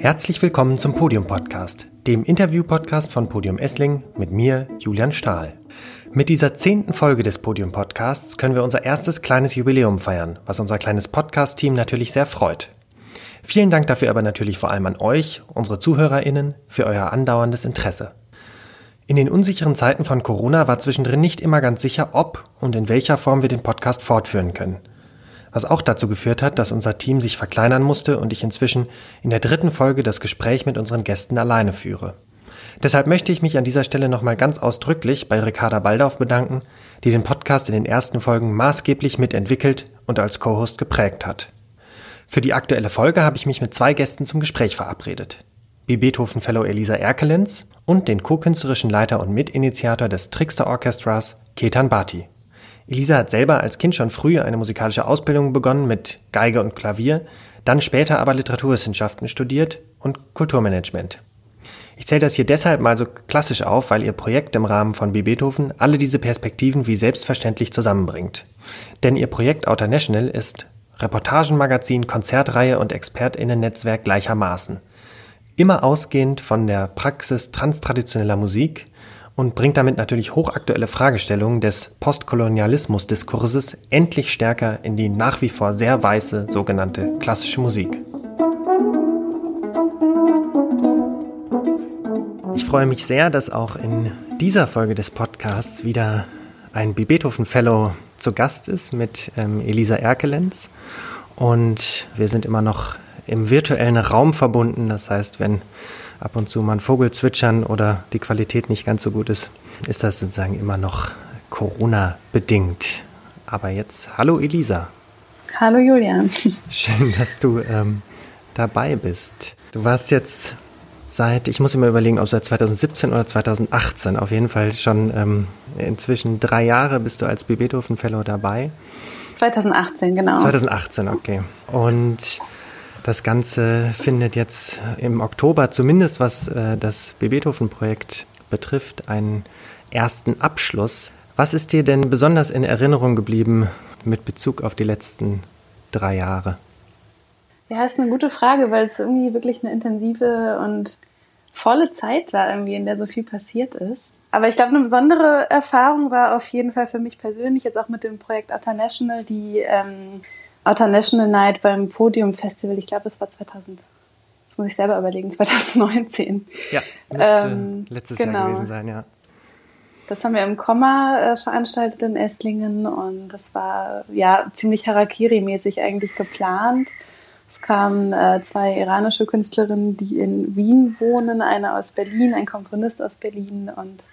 Herzlich willkommen zum Podium Podcast, dem Interview-Podcast von Podium Essling mit mir, Julian Stahl. Mit dieser zehnten Folge des Podium Podcasts können wir unser erstes kleines Jubiläum feiern, was unser kleines Podcast-Team natürlich sehr freut. Vielen Dank dafür aber natürlich vor allem an euch, unsere ZuhörerInnen, für euer andauerndes Interesse. In den unsicheren Zeiten von Corona war zwischendrin nicht immer ganz sicher, ob und in welcher Form wir den Podcast fortführen können. Was auch dazu geführt hat, dass unser Team sich verkleinern musste und ich inzwischen in der dritten Folge das Gespräch mit unseren Gästen alleine führe. Deshalb möchte ich mich an dieser Stelle nochmal ganz ausdrücklich bei Ricarda Baldauf bedanken, die den Podcast in den ersten Folgen maßgeblich mitentwickelt und als Co-Host geprägt hat. Für die aktuelle Folge habe ich mich mit zwei Gästen zum Gespräch verabredet. wie Beethoven Fellow Elisa Erkelenz und den co-künstlerischen Leiter und Mitinitiator des Trickster Orchestras, Ketan Bhati. Elisa hat selber als Kind schon früh eine musikalische Ausbildung begonnen mit Geige und Klavier, dann später aber Literaturwissenschaften studiert und Kulturmanagement. Ich zähle das hier deshalb mal so klassisch auf, weil ihr Projekt im Rahmen von B. Beethoven alle diese Perspektiven wie selbstverständlich zusammenbringt. Denn ihr Projekt Outer National ist Reportagenmagazin, Konzertreihe und ExpertInnen-Netzwerk gleichermaßen immer ausgehend von der Praxis transtraditioneller Musik und bringt damit natürlich hochaktuelle Fragestellungen des Postkolonialismus-Diskurses endlich stärker in die nach wie vor sehr weiße sogenannte klassische Musik. Ich freue mich sehr, dass auch in dieser Folge des Podcasts wieder ein B. Beethoven Fellow zu Gast ist mit ähm, Elisa Erkelenz. Und wir sind immer noch im virtuellen Raum verbunden. Das heißt, wenn ab und zu mal ein Vogel zwitschern oder die Qualität nicht ganz so gut ist, ist das sozusagen immer noch Corona-bedingt. Aber jetzt, hallo Elisa. Hallo Julian. Schön, dass du ähm, dabei bist. Du warst jetzt seit, ich muss immer überlegen, ob seit 2017 oder 2018, auf jeden Fall schon ähm, inzwischen drei Jahre bist du als. Beethoven Fellow dabei. 2018, genau. 2018, okay. Und das Ganze findet jetzt im Oktober, zumindest was äh, das Beethoven-Projekt betrifft, einen ersten Abschluss. Was ist dir denn besonders in Erinnerung geblieben mit Bezug auf die letzten drei Jahre? Ja, ist eine gute Frage, weil es irgendwie wirklich eine intensive und volle Zeit war, irgendwie, in der so viel passiert ist. Aber ich glaube, eine besondere Erfahrung war auf jeden Fall für mich persönlich, jetzt auch mit dem Projekt Atta National, die ähm, Outer National Night beim Podium Festival, ich glaube, es war 2000, das muss ich selber überlegen, 2019. Ja, müsste ähm, letztes genau. Jahr gewesen sein, ja. Das haben wir im Komma äh, veranstaltet in Esslingen und das war ja ziemlich Harakiri-mäßig eigentlich geplant. Es kamen äh, zwei iranische Künstlerinnen, die in Wien wohnen, eine aus Berlin, ein Komponist aus Berlin und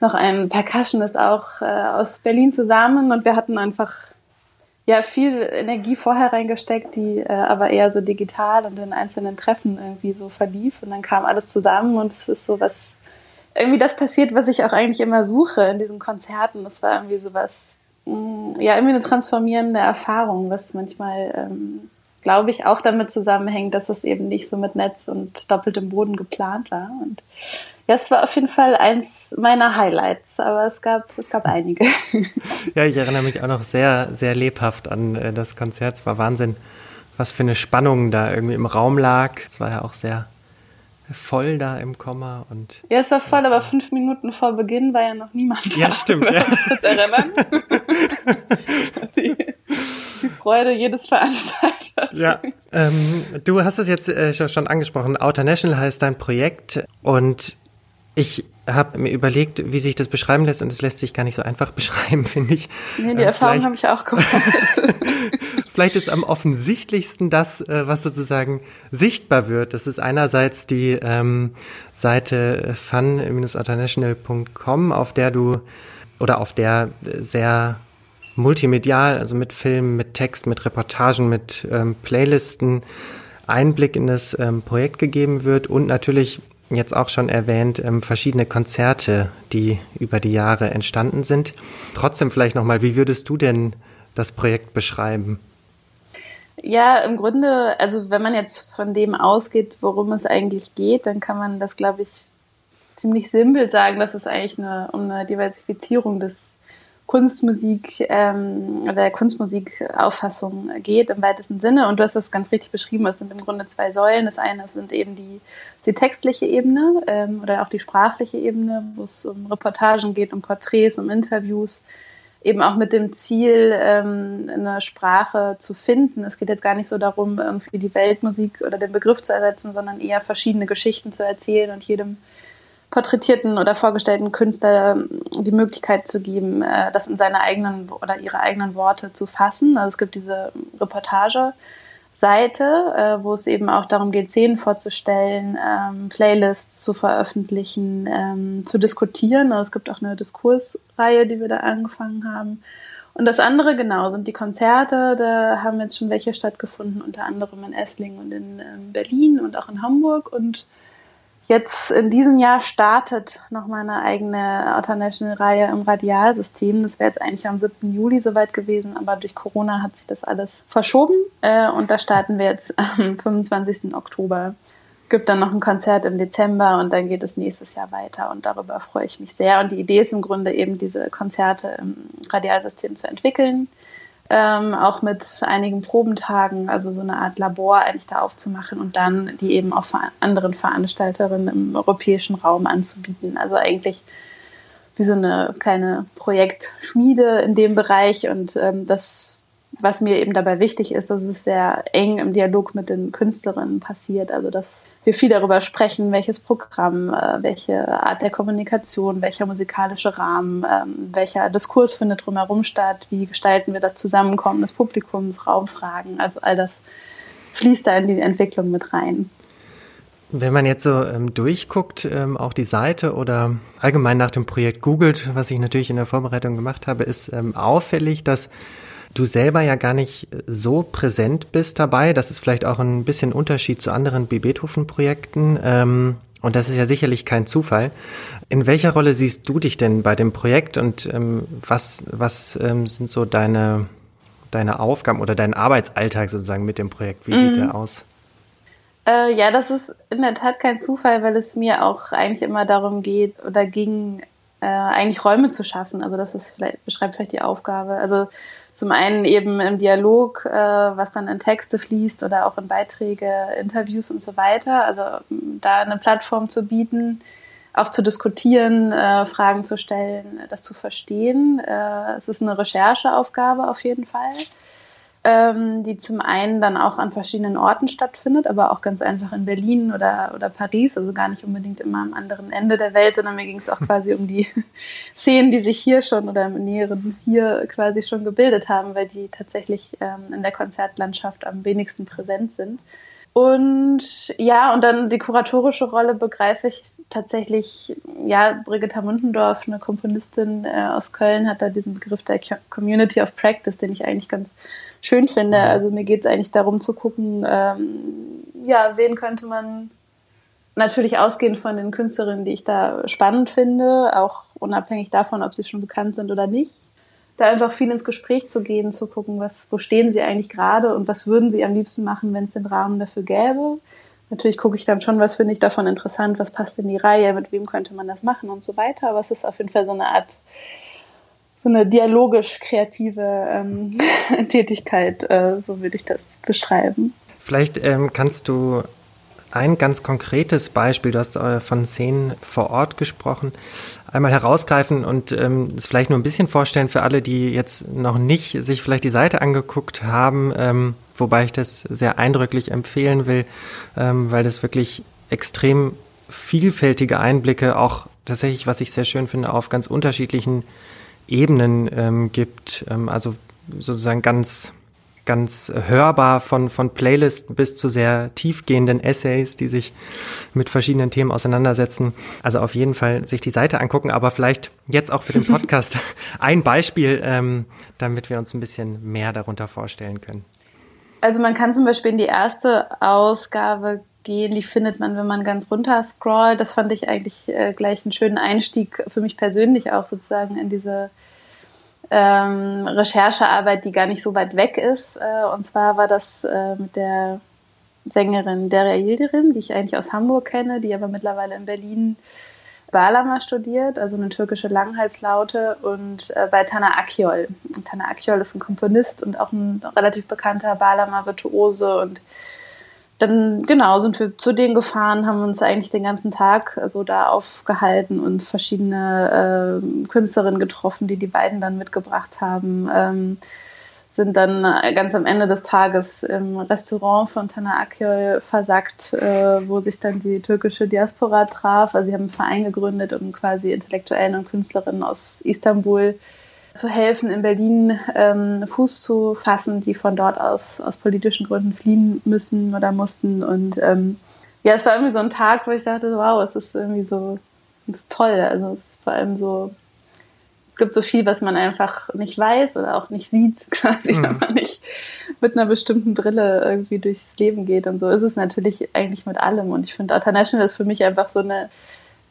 noch ein Percussionist auch äh, aus Berlin zusammen und wir hatten einfach ja viel Energie vorher reingesteckt, die äh, aber eher so digital und in einzelnen Treffen irgendwie so verlief. Und dann kam alles zusammen und es ist so was, irgendwie das passiert, was ich auch eigentlich immer suche in diesen Konzerten. Das war irgendwie so was, mh, mm, ja, irgendwie eine transformierende Erfahrung, was manchmal, ähm, glaube ich, auch damit zusammenhängt, dass es eben nicht so mit Netz und doppeltem Boden geplant war. Und ja, es war auf jeden Fall eins meiner Highlights, aber es gab, es gab einige. Ja, ich erinnere mich auch noch sehr, sehr lebhaft an äh, das Konzert. Es war Wahnsinn, was für eine Spannung da irgendwie im Raum lag. Es war ja auch sehr voll da im Komma und. Ja, es war voll, aber fünf Minuten vor Beginn war ja noch niemand da. Ja, stimmt. Ja. Das erinnern? Freude jedes Veranstalters. Ja, ähm, du hast es jetzt äh, schon angesprochen. Outer National heißt dein Projekt und ich habe mir überlegt, wie sich das beschreiben lässt und es lässt sich gar nicht so einfach beschreiben, finde ich. Nee, die äh, Erfahrung habe ich auch gemacht. vielleicht ist am offensichtlichsten das, äh, was sozusagen sichtbar wird. Das ist einerseits die ähm, Seite fun-international.com, auf der du oder auf der sehr multimedial, also mit Filmen, mit Text, mit Reportagen, mit ähm, Playlisten Einblick in das ähm, Projekt gegeben wird und natürlich jetzt auch schon erwähnt, ähm, verschiedene Konzerte, die über die Jahre entstanden sind. Trotzdem vielleicht nochmal, wie würdest du denn das Projekt beschreiben? Ja, im Grunde, also wenn man jetzt von dem ausgeht, worum es eigentlich geht, dann kann man das, glaube ich, ziemlich simpel sagen, dass es eigentlich eine, um eine Diversifizierung des Kunstmusik ähm, oder der Kunstmusikauffassung geht im weitesten Sinne. Und du hast das ganz richtig beschrieben, es sind im Grunde zwei Säulen. Das eine sind eben die, die textliche Ebene ähm, oder auch die sprachliche Ebene, wo es um Reportagen geht, um Porträts, um Interviews, eben auch mit dem Ziel, ähm, eine Sprache zu finden. Es geht jetzt gar nicht so darum, irgendwie die Weltmusik oder den Begriff zu ersetzen, sondern eher verschiedene Geschichten zu erzählen und jedem porträtierten oder vorgestellten Künstler ähm, die Möglichkeit zu geben, äh, das in seine eigenen oder ihre eigenen Worte zu fassen. Also es gibt diese Reportage. Seite, äh, wo es eben auch darum geht, Szenen vorzustellen, ähm, Playlists zu veröffentlichen, ähm, zu diskutieren. Also es gibt auch eine Diskursreihe, die wir da angefangen haben. Und das andere genau sind die Konzerte. Da haben jetzt schon welche stattgefunden, unter anderem in Esslingen und in Berlin und auch in Hamburg. Und Jetzt in diesem Jahr startet noch mal eine eigene International-Reihe im Radialsystem. Das wäre jetzt eigentlich am 7. Juli soweit gewesen, aber durch Corona hat sich das alles verschoben. Äh, und da starten wir jetzt am 25. Oktober. Gibt dann noch ein Konzert im Dezember und dann geht es nächstes Jahr weiter und darüber freue ich mich sehr. Und die Idee ist im Grunde eben, diese Konzerte im Radialsystem zu entwickeln ähm, auch mit einigen Probentagen, also so eine Art Labor eigentlich da aufzumachen und dann die eben auch anderen Veranstalterinnen im europäischen Raum anzubieten. Also eigentlich wie so eine kleine Projektschmiede in dem Bereich und ähm, das was mir eben dabei wichtig ist, dass es sehr eng im Dialog mit den Künstlerinnen passiert. Also dass wir viel darüber sprechen, welches Programm, äh, welche Art der Kommunikation, welcher musikalische Rahmen, ähm, welcher Diskurs findet drumherum statt, wie gestalten wir das Zusammenkommen des Publikums, Raumfragen, also all das fließt da in die Entwicklung mit rein. Wenn man jetzt so ähm, durchguckt, ähm, auch die Seite oder allgemein nach dem Projekt googelt, was ich natürlich in der Vorbereitung gemacht habe, ist ähm, auffällig, dass du selber ja gar nicht so präsent bist dabei. Das ist vielleicht auch ein bisschen Unterschied zu anderen B. Beethoven-Projekten. Ähm, und das ist ja sicherlich kein Zufall. In welcher Rolle siehst du dich denn bei dem Projekt und ähm, was, was ähm, sind so deine, deine Aufgaben oder dein Arbeitsalltag sozusagen mit dem Projekt? Wie mhm. sieht der aus? Äh, ja, das ist in der Tat kein Zufall, weil es mir auch eigentlich immer darum geht oder ging, äh, eigentlich Räume zu schaffen. Also das ist vielleicht, beschreibt vielleicht die Aufgabe. Also zum einen eben im Dialog, äh, was dann in Texte fließt oder auch in Beiträge, Interviews und so weiter. Also da eine Plattform zu bieten, auch zu diskutieren, äh, Fragen zu stellen, das zu verstehen. Äh, es ist eine Rechercheaufgabe auf jeden Fall ähm, die zum einen dann auch an verschiedenen Orten stattfindet, aber auch ganz einfach in Berlin oder, oder Paris, also gar nicht unbedingt immer am anderen Ende der Welt, sondern mir ging es auch quasi um die Szenen, die sich hier schon oder im Näheren hier quasi schon gebildet haben, weil die tatsächlich ähm, in der Konzertlandschaft am wenigsten präsent sind. Und ja, und dann die kuratorische Rolle begreife ich tatsächlich, ja, Brigitta Mundendorf, eine Komponistin äh, aus Köln, hat da diesen Begriff der Community of Practice, den ich eigentlich ganz schön finde. Mhm. Also mir geht es eigentlich darum zu gucken, ähm, ja, wen könnte man natürlich ausgehend von den Künstlerinnen, die ich da spannend finde, auch unabhängig davon, ob sie schon bekannt sind oder nicht, da einfach viel ins Gespräch zu gehen, zu gucken, was, wo stehen sie eigentlich gerade und was würden sie am liebsten machen, wenn es den Rahmen dafür gäbe. Natürlich gucke ich dann schon, was finde ich davon interessant, was passt in die Reihe, mit wem könnte man das machen und so weiter. Aber es ist auf jeden Fall so eine Art so eine dialogisch-kreative ähm, Tätigkeit, äh, so würde ich das beschreiben. Vielleicht ähm, kannst du ein ganz konkretes Beispiel, du hast äh, von Szenen vor Ort gesprochen, einmal herausgreifen und ähm, es vielleicht nur ein bisschen vorstellen für alle, die jetzt noch nicht sich vielleicht die Seite angeguckt haben, ähm, wobei ich das sehr eindrücklich empfehlen will, ähm, weil das wirklich extrem vielfältige Einblicke auch tatsächlich, was ich sehr schön finde, auf ganz unterschiedlichen Ebenen ähm, gibt. Ähm, also sozusagen ganz ganz hörbar von, von Playlist bis zu sehr tiefgehenden Essays, die sich mit verschiedenen Themen auseinandersetzen. Also auf jeden Fall sich die Seite angucken, aber vielleicht jetzt auch für den Podcast ein Beispiel, ähm, damit wir uns ein bisschen mehr darunter vorstellen können. Also man kann zum Beispiel in die erste Ausgabe gehen, die findet man, wenn man ganz runter scrollt. Das fand ich eigentlich äh, gleich einen schönen Einstieg für mich persönlich auch sozusagen in diese ähm, Recherchearbeit, die gar nicht so weit weg ist. Äh, und zwar war das äh, mit der Sängerin Deria Yildirim, die ich eigentlich aus Hamburg kenne, die aber mittlerweile in Berlin Balama studiert, also eine türkische Langhalslaute, und äh, bei Tana Akyol. Und Tana Akyol ist ein Komponist und auch ein relativ bekannter Balama-Virtuose. Und dann, genau, sind wir zu denen gefahren, haben uns eigentlich den ganzen Tag so da aufgehalten und verschiedene äh, Künstlerinnen getroffen, die die beiden dann mitgebracht haben. Ähm, sind dann äh, ganz am Ende des Tages im Restaurant von Tana Akyol versackt, äh, wo sich dann die türkische Diaspora traf. Also sie haben einen Verein gegründet, um quasi Intellektuellen und Künstlerinnen aus Istanbul zu helfen, in Berlin ähm, Fuß zu fassen, die von dort aus aus politischen Gründen fliehen müssen oder mussten. Und ähm, ja, es war irgendwie so ein Tag, wo ich dachte, wow, es ist irgendwie so, es ist toll. Also es ist vor allem so gibt so viel, was man einfach nicht weiß oder auch nicht sieht, quasi, mhm. wenn man nicht mit einer bestimmten Brille irgendwie durchs Leben geht. Und so ist es natürlich eigentlich mit allem. Und ich finde, International ist für mich einfach so eine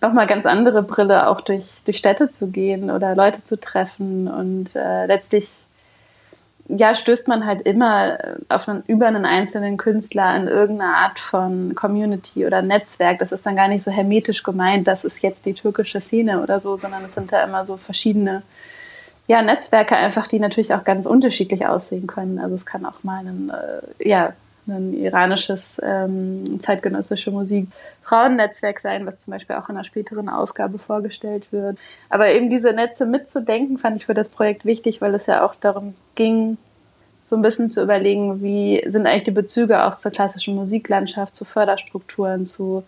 nochmal ganz andere Brille, auch durch, durch Städte zu gehen oder Leute zu treffen und äh, letztlich ja, stößt man halt immer äh, auf einen, über einen einzelnen Künstler in irgendeine Art von Community oder Netzwerk. Das ist dann gar nicht so hermetisch gemeint, das ist jetzt die türkische Szene oder so, sondern es sind da immer so verschiedene ja, Netzwerke einfach, die natürlich auch ganz unterschiedlich aussehen können. Also es kann auch mal ein, äh, ja, ein iranisches ähm, zeitgenössische Musik Frauennetzwerk sein, was zum Beispiel auch in einer späteren Ausgabe vorgestellt wird. Aber eben diese Netze mitzudenken, fand ich für das Projekt wichtig, weil es ja auch darum ging, so ein bisschen zu überlegen, wie sind eigentlich die Bezüge auch zur klassischen Musiklandschaft, zu Förderstrukturen, zu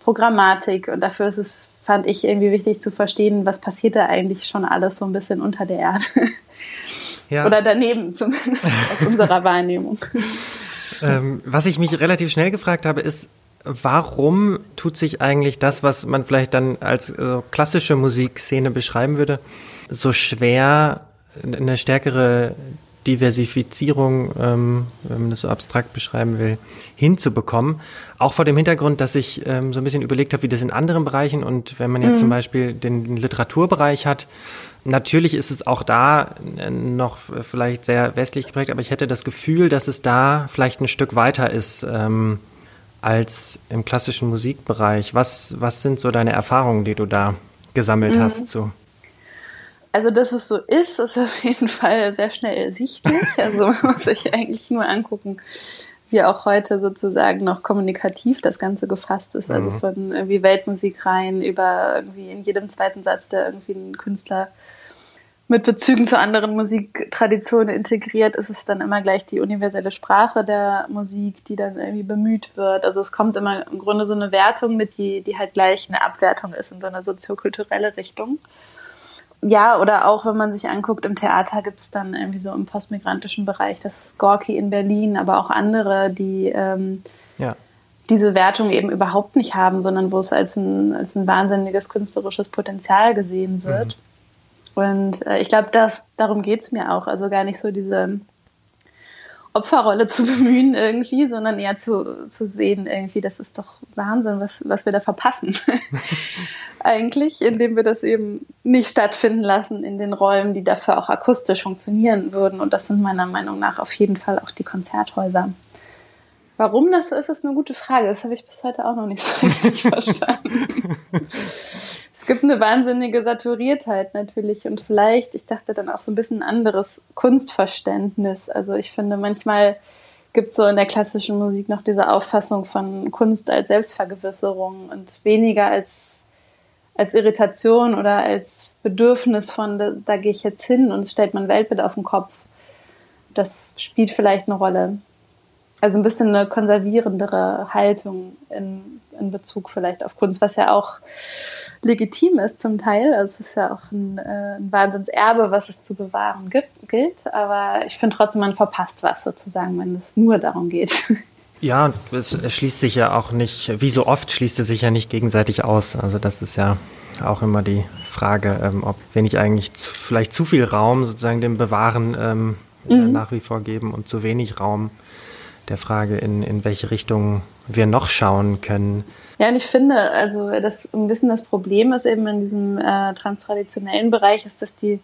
Programmatik. Und dafür ist es, fand ich, irgendwie wichtig zu verstehen, was passiert da eigentlich schon alles so ein bisschen unter der Erde. Ja. Oder daneben zumindest aus unserer Wahrnehmung. Ähm, was ich mich relativ schnell gefragt habe, ist, warum tut sich eigentlich das, was man vielleicht dann als äh, klassische Musikszene beschreiben würde, so schwer, eine stärkere Diversifizierung, ähm, wenn man das so abstrakt beschreiben will, hinzubekommen. Auch vor dem Hintergrund, dass ich ähm, so ein bisschen überlegt habe, wie das in anderen Bereichen und wenn man jetzt mhm. zum Beispiel den, den Literaturbereich hat, Natürlich ist es auch da äh, noch vielleicht sehr westlich geprägt, aber ich hätte das Gefühl, dass es da vielleicht ein Stück weiter ist ähm, als im klassischen Musikbereich. Was, was sind so deine Erfahrungen, die du da gesammelt mhm. hast? So? Also, dass es so ist, ist auf jeden Fall sehr schnell ersichtlich. Also man muss sich eigentlich nur angucken, wie auch heute sozusagen noch kommunikativ das Ganze gefasst ist. Also mhm. von irgendwie Weltmusik rein über irgendwie in jedem zweiten Satz, der irgendwie ein Künstler mit Bezügen zu anderen Musiktraditionen integriert, ist es dann immer gleich die universelle Sprache der Musik, die dann irgendwie bemüht wird. Also es kommt immer im Grunde so eine Wertung mit, die, die halt gleich eine Abwertung ist in so eine soziokulturelle Richtung. Ja, oder auch wenn man sich anguckt, im Theater gibt es dann irgendwie so im postmigrantischen Bereich das Gorki in Berlin, aber auch andere, die ähm, ja. diese Wertung eben überhaupt nicht haben, sondern wo es als ein, als ein wahnsinniges künstlerisches Potenzial gesehen wird. Mhm. Und äh, ich glaube, darum geht es mir auch. Also gar nicht so diese Opferrolle zu bemühen irgendwie, sondern eher zu, zu sehen irgendwie, das ist doch Wahnsinn, was, was wir da verpassen. Eigentlich, indem wir das eben nicht stattfinden lassen in den Räumen, die dafür auch akustisch funktionieren würden. Und das sind meiner Meinung nach auf jeden Fall auch die Konzerthäuser. Warum das so ist, ist eine gute Frage. Das habe ich bis heute auch noch nicht so richtig verstanden gibt eine wahnsinnige Saturiertheit natürlich und vielleicht, ich dachte dann auch so ein bisschen anderes Kunstverständnis. Also ich finde, manchmal gibt es so in der klassischen Musik noch diese Auffassung von Kunst als Selbstvergewisserung und weniger als, als Irritation oder als Bedürfnis von, da, da gehe ich jetzt hin und stellt mein Weltbild auf den Kopf. Das spielt vielleicht eine Rolle. Also ein bisschen eine konservierendere Haltung in, in Bezug vielleicht auf Kunst, was ja auch legitim ist zum Teil. Also es ist ja auch ein, äh, ein Wahnsinnserbe, was es zu bewahren gibt, gilt. Aber ich finde trotzdem, man verpasst was sozusagen, wenn es nur darum geht. Ja, es, schließt sich ja auch nicht, wie so oft schließt es sich ja nicht gegenseitig aus. Also das ist ja auch immer die Frage, ähm, ob wenn ich eigentlich zu, vielleicht zu viel Raum sozusagen dem Bewahren ähm, mhm. nach wie vor geben und zu wenig Raum der Frage, in, in welche Richtung wir noch schauen können. Ja, und ich finde, also das ein bisschen das Problem ist eben in diesem äh, transtraditionellen Bereich, ist, dass die,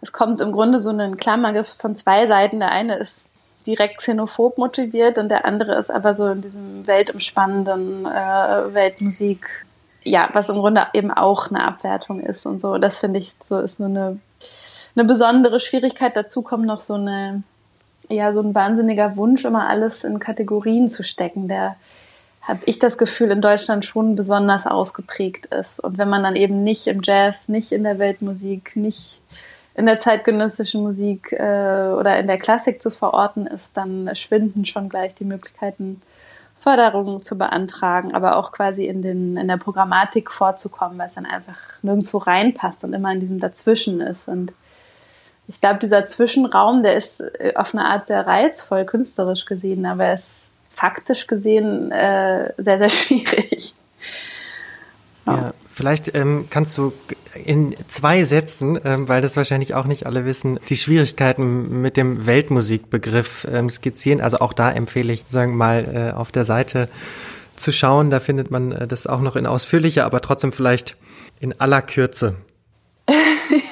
es kommt im Grunde so ein Klammergriff von zwei Seiten. Der eine ist direkt xenophob motiviert und der andere ist aber so in diesem weltumspannenden äh, Weltmusik ja, was im Grunde eben auch eine Abwertung ist und so. Das finde ich so ist nur eine, eine besondere Schwierigkeit. Dazu kommt noch so eine, ja, so ein wahnsinniger Wunsch, immer alles in Kategorien zu stecken, der habe ich das Gefühl, in Deutschland schon besonders ausgeprägt ist. Und wenn man dann eben nicht im Jazz, nicht in der Weltmusik, nicht in der zeitgenössischen Musik äh, oder in der Klassik zu verorten ist, dann schwinden schon gleich die Möglichkeiten, Förderungen zu beantragen, aber auch quasi in, den, in der Programmatik vorzukommen, weil es dann einfach nirgendwo reinpasst und immer in diesem Dazwischen ist. Und ich glaube, dieser Zwischenraum, der ist äh, auf eine Art sehr reizvoll, künstlerisch gesehen, aber er ist faktisch gesehen äh, sehr, sehr schwierig. Ja, vielleicht ähm, kannst du in zwei Sätzen, ähm, weil das wahrscheinlich auch nicht alle wissen, die Schwierigkeiten mit dem Weltmusikbegriff ähm, skizzieren. Also auch da empfehle ich, sagen mal, äh, auf der Seite zu schauen. Da findet man äh, das auch noch in ausführlicher, aber trotzdem vielleicht in aller Kürze.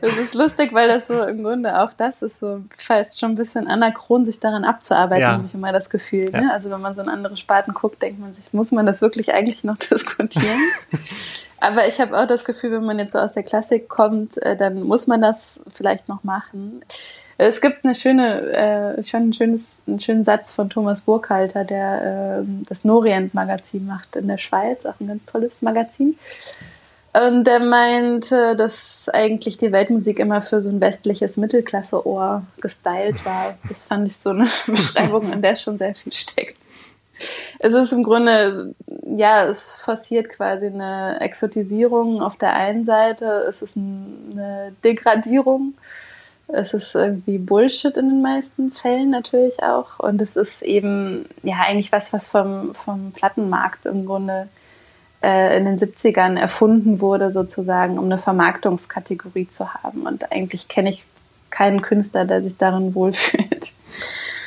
Das ist lustig, weil das so im Grunde auch das ist so fast schon ein bisschen anachron, sich daran abzuarbeiten, ja. habe ich immer das Gefühl. Ja. Ne? Also wenn man so in andere Sparten guckt, denkt man sich, muss man das wirklich eigentlich noch diskutieren? Aber ich habe auch das Gefühl, wenn man jetzt so aus der Klassik kommt, äh, dann muss man das vielleicht noch machen. Es gibt eine schöne, äh, schon ein schönes, einen schönen Satz von Thomas Burkhalter, der äh, das Norient-Magazin macht in der Schweiz, auch ein ganz tolles Magazin. Und der meinte, dass eigentlich die Weltmusik immer für so ein westliches Mittelklasse-Ohr gestylt war. Das fand ich so eine Beschreibung, in der schon sehr viel steckt. Es ist im Grunde, ja, es forciert quasi eine Exotisierung auf der einen Seite, es ist eine Degradierung, es ist irgendwie Bullshit in den meisten Fällen natürlich auch und es ist eben, ja, eigentlich was, was vom, vom Plattenmarkt im Grunde äh, in den 70ern erfunden wurde, sozusagen, um eine Vermarktungskategorie zu haben. Und eigentlich kenne ich keinen Künstler, der sich darin wohlfühlt.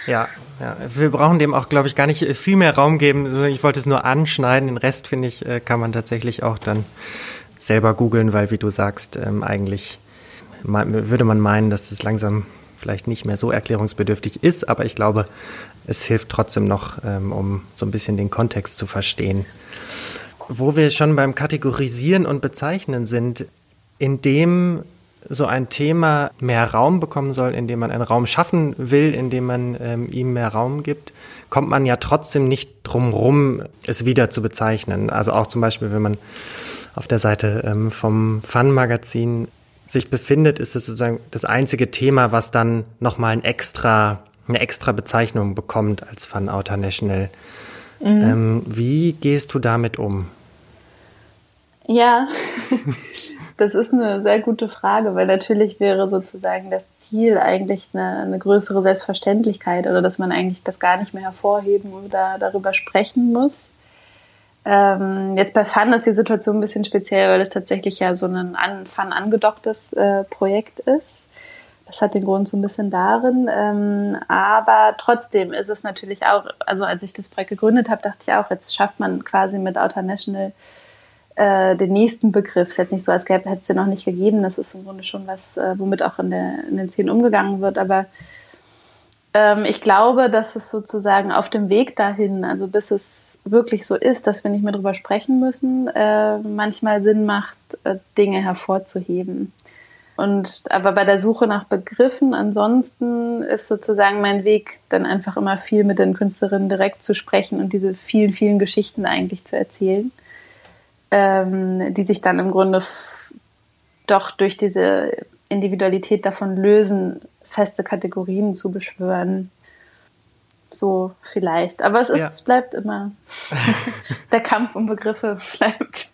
Ja, ja, wir brauchen dem auch, glaube ich, gar nicht viel mehr Raum geben. Ich wollte es nur anschneiden. Den Rest, finde ich, äh, kann man tatsächlich auch dann selber googeln, weil, wie du sagst, ähm, eigentlich würde man meinen, dass es langsam vielleicht nicht mehr so erklärungsbedürftig ist, aber ich glaube, es hilft trotzdem noch, ähm, um so ein bisschen den Kontext zu verstehen wo wir schon beim Kategorisieren und Bezeichnen sind, indem so ein Thema mehr Raum bekommen soll, indem man einen Raum schaffen will, indem man ähm, ihm mehr Raum gibt, kommt man ja trotzdem nicht drum rum, es wieder zu bezeichnen. Also auch zum Beispiel, wenn man auf der Seite ähm, vom Fun-Magazin sich befindet, ist es sozusagen das einzige Thema, was dann nochmal ein extra, eine extra Bezeichnung bekommt als Fun Outer National. Mhm. Ähm, wie gehst du damit um? Ja, das ist eine sehr gute Frage, weil natürlich wäre sozusagen das Ziel eigentlich eine, eine, größere Selbstverständlichkeit oder dass man eigentlich das gar nicht mehr hervorheben oder darüber sprechen muss. Ähm, jetzt bei Fun ist die Situation ein bisschen speziell, weil es tatsächlich ja so ein an, Fun angedocktes äh, Projekt ist. Das hat den Grund so ein bisschen darin. Ähm, aber trotzdem ist es natürlich auch, also als ich das Projekt gegründet habe, dachte ich auch, jetzt schafft man quasi mit Outer National äh, den nächsten Begriff. Es ist jetzt nicht so, als gäbe es den noch nicht gegeben. Das ist im Grunde schon was, äh, womit auch in, der, in den Szenen umgegangen wird. Aber ähm, ich glaube, dass es sozusagen auf dem Weg dahin, also bis es wirklich so ist, dass wir nicht mehr drüber sprechen müssen, äh, manchmal Sinn macht, äh, Dinge hervorzuheben. Und aber bei der Suche nach Begriffen ansonsten ist sozusagen mein Weg dann einfach immer viel mit den Künstlerinnen direkt zu sprechen und diese vielen, vielen Geschichten eigentlich zu erzählen ähm, die sich dann im Grunde doch durch diese Individualität davon lösen, feste Kategorien zu beschwören. So vielleicht. Aber es ist, ja. es bleibt immer. der Kampf um Begriffe bleibt,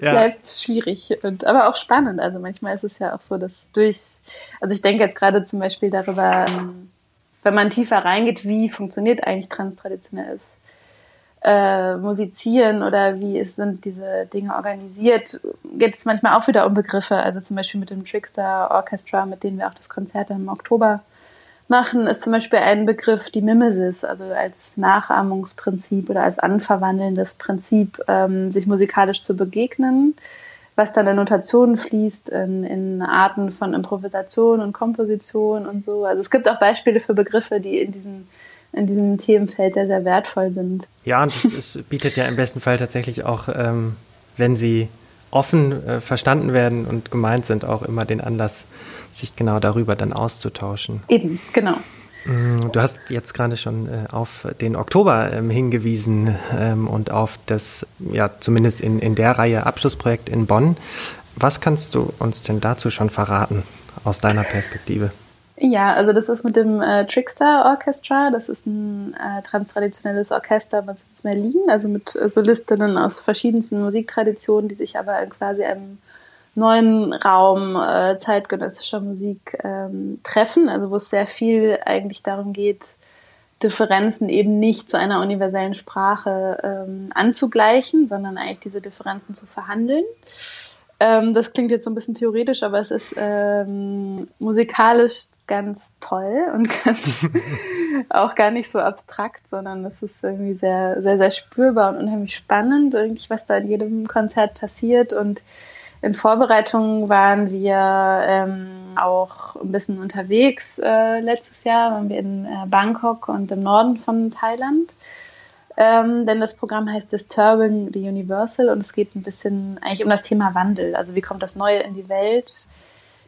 ja. bleibt schwierig und aber auch spannend. Also manchmal ist es ja auch so, dass durch, also ich denke jetzt gerade zum Beispiel darüber, ähm, wenn man tiefer reingeht, wie funktioniert eigentlich transtraditionelles äh, musizieren oder wie sind diese Dinge organisiert, geht es manchmal auch wieder um Begriffe. Also zum Beispiel mit dem Trickster Orchestra, mit denen wir auch das Konzert im Oktober machen, ist zum Beispiel ein Begriff die Mimesis, also als Nachahmungsprinzip oder als anverwandelndes Prinzip, ähm, sich musikalisch zu begegnen, was dann in Notationen fließt, in, in Arten von Improvisation und Komposition und so. Also es gibt auch Beispiele für Begriffe, die in diesen in diesem Themenfeld sehr, sehr wertvoll sind. Ja, und es, es bietet ja im besten Fall tatsächlich auch ähm, wenn sie offen äh, verstanden werden und gemeint sind, auch immer den Anlass, sich genau darüber dann auszutauschen. Eben, genau. Mm, du hast jetzt gerade schon äh, auf den Oktober ähm, hingewiesen ähm, und auf das, ja, zumindest in, in der Reihe Abschlussprojekt in Bonn. Was kannst du uns denn dazu schon verraten aus deiner Perspektive? Ja, also das ist mit dem äh, Trickster Orchestra. Das ist ein äh, transtraditionelles Orchester mit Berlin, also mit äh, Solistinnen aus verschiedensten Musiktraditionen, die sich aber quasi einem neuen Raum äh, zeitgenössischer Musik ähm, treffen, also wo es sehr viel eigentlich darum geht, Differenzen eben nicht zu einer universellen Sprache ähm, anzugleichen, sondern eigentlich diese Differenzen zu verhandeln. Ähm, das klingt jetzt so ein bisschen theoretisch, aber es ist ähm, musikalisch ganz toll und ganz auch gar nicht so abstrakt, sondern es ist irgendwie sehr, sehr, sehr spürbar und unheimlich spannend, irgendwie was da in jedem Konzert passiert und in Vorbereitung waren wir ähm, auch ein bisschen unterwegs. Äh, letztes Jahr waren wir in äh, Bangkok und im Norden von Thailand. Ähm, denn das Programm heißt Disturbing the Universal und es geht ein bisschen eigentlich um das Thema Wandel. Also wie kommt das Neue in die Welt?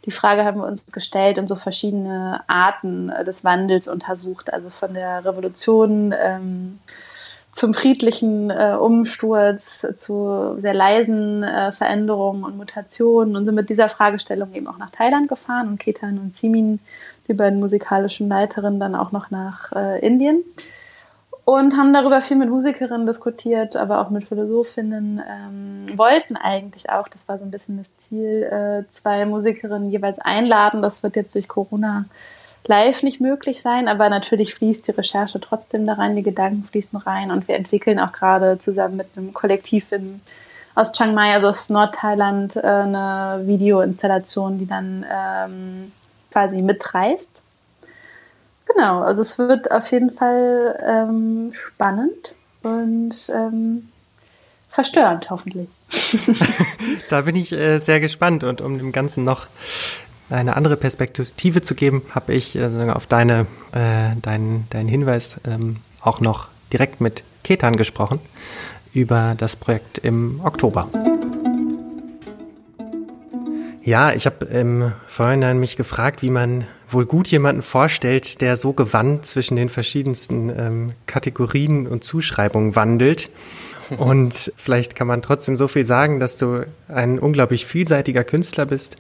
Die Frage haben wir uns gestellt und so verschiedene Arten des Wandels untersucht. Also von der Revolution ähm, zum friedlichen äh, Umsturz, zu sehr leisen äh, Veränderungen und Mutationen und sind mit dieser Fragestellung eben auch nach Thailand gefahren und Ketan und Simin, die beiden musikalischen Leiterinnen, dann auch noch nach äh, Indien und haben darüber viel mit Musikerinnen diskutiert, aber auch mit Philosophinnen, ähm, wollten eigentlich auch, das war so ein bisschen das Ziel, äh, zwei Musikerinnen jeweils einladen. Das wird jetzt durch Corona live nicht möglich sein, aber natürlich fließt die Recherche trotzdem da rein, die Gedanken fließen rein und wir entwickeln auch gerade zusammen mit einem Kollektiv in, aus Chiang Mai, also aus Nordthailand, äh, eine Videoinstallation, die dann ähm, quasi mitreist. Genau, also es wird auf jeden Fall ähm, spannend und ähm, verstörend hoffentlich. da bin ich äh, sehr gespannt und um dem Ganzen noch eine andere Perspektive zu geben, habe ich äh, auf deine, äh, deinen, deinen Hinweis ähm, auch noch direkt mit Ketan gesprochen über das Projekt im Oktober. Ja, ich habe im Vorhinein mich gefragt, wie man wohl gut jemanden vorstellt, der so gewandt zwischen den verschiedensten ähm, Kategorien und Zuschreibungen wandelt. Und vielleicht kann man trotzdem so viel sagen, dass du ein unglaublich vielseitiger Künstler bist,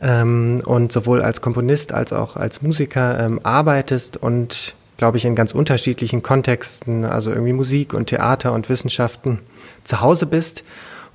ähm, und sowohl als Komponist als auch als Musiker ähm, arbeitest und glaube ich in ganz unterschiedlichen Kontexten, also irgendwie Musik und Theater und Wissenschaften zu Hause bist.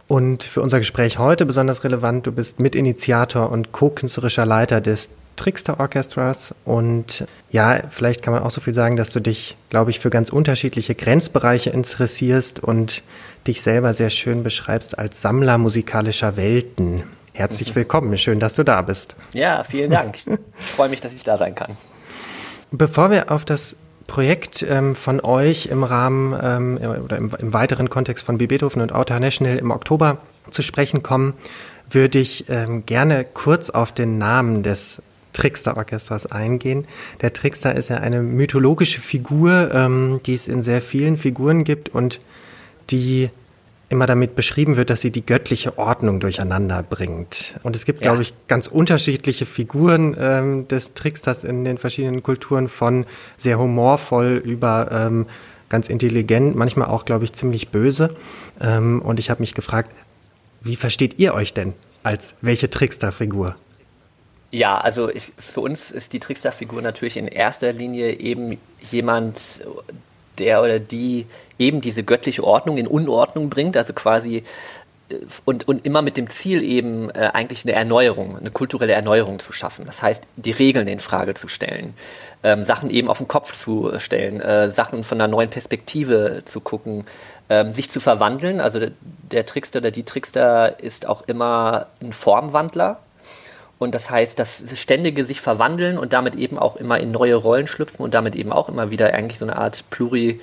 Und für unser Gespräch heute besonders relevant, du bist Mitinitiator und co-künstlerischer Leiter des Trickster Orchestras und ja, vielleicht kann man auch so viel sagen, dass du dich, glaube ich, für ganz unterschiedliche Grenzbereiche interessierst und dich selber sehr schön beschreibst als Sammler musikalischer Welten. Herzlich willkommen, schön, dass du da bist. Ja, vielen Dank. Ich freue mich, dass ich da sein kann. Bevor wir auf das Projekt ähm, von euch im Rahmen ähm, oder im, im, weiteren Kontext von B. Beethoven und Auto National im Oktober zu sprechen kommen, würde ich ähm, gerne kurz auf den Namen des Trickster Orchesters eingehen. Der Trickster ist ja eine mythologische Figur, ähm, die es in sehr vielen Figuren gibt und die immer damit beschrieben wird, dass sie die göttliche Ordnung durcheinander bringt. Und es gibt, ja. glaube ich, ganz unterschiedliche Figuren ähm, des Tricksters in den verschiedenen Kulturen, von sehr humorvoll über ähm, ganz intelligent, manchmal auch, glaube ich, ziemlich böse. Ähm, und ich habe mich gefragt, wie versteht ihr euch denn als welche Trickster-Figur? Ja, also ich, für uns ist die Trickster-Figur natürlich in erster Linie eben jemand, der oder die eben diese göttliche Ordnung in Unordnung bringt, also quasi äh, und, und immer mit dem Ziel eben äh, eigentlich eine Erneuerung, eine kulturelle Erneuerung zu schaffen. Das heißt, die Regeln in Frage zu stellen, ähm, Sachen eben auf den Kopf zu stellen, äh, Sachen von einer neuen Perspektive zu gucken, ähm, sich zu verwandeln. Also der, der Trickster oder die Trickster ist auch immer ein Formwandler. Und das heißt, das ständige sich verwandeln und damit eben auch immer in neue Rollen schlüpfen und damit eben auch immer wieder eigentlich so eine Art pluri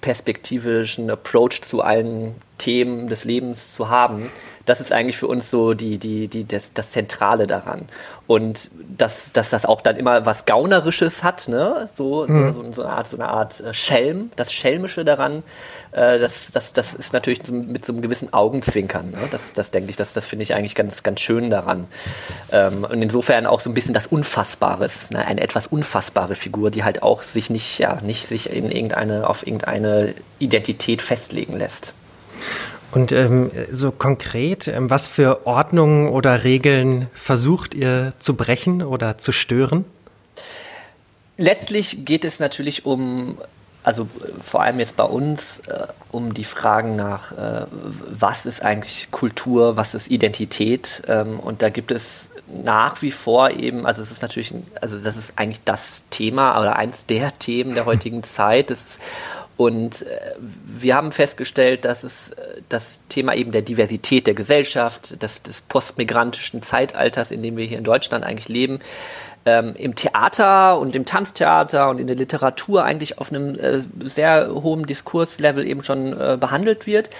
perspektivischen Approach zu allen Themen des Lebens zu haben, das ist eigentlich für uns so die, die, die, das, das Zentrale daran. Und dass, dass das auch dann immer was Gaunerisches hat, ne? so, mhm. so, so, eine Art, so eine Art äh, Schelm, das Schelmische daran, äh, das, das, das ist natürlich mit so einem gewissen Augenzwinkern. Ne? Das, das denke ich, das, das finde ich eigentlich ganz, ganz schön daran. Ähm, und insofern auch so ein bisschen das Unfassbare. Eine, eine etwas unfassbare Figur, die halt auch sich nicht, ja, nicht sich in irgendeine, auf irgendeine Identität festlegen lässt. Und ähm, so konkret, ähm, was für Ordnungen oder Regeln versucht ihr zu brechen oder zu stören? Letztlich geht es natürlich um, also vor allem jetzt bei uns, äh, um die Fragen nach, äh, was ist eigentlich Kultur, was ist Identität. Ähm, und da gibt es nach wie vor eben, also es ist natürlich, also das ist eigentlich das Thema oder eins der Themen der heutigen Zeit. Das und äh, wir haben festgestellt, dass es äh, das Thema eben der Diversität der Gesellschaft, des, des postmigrantischen Zeitalters, in dem wir hier in Deutschland eigentlich leben, ähm, im Theater und im Tanztheater und in der Literatur eigentlich auf einem äh, sehr hohen Diskurslevel eben schon äh, behandelt wird,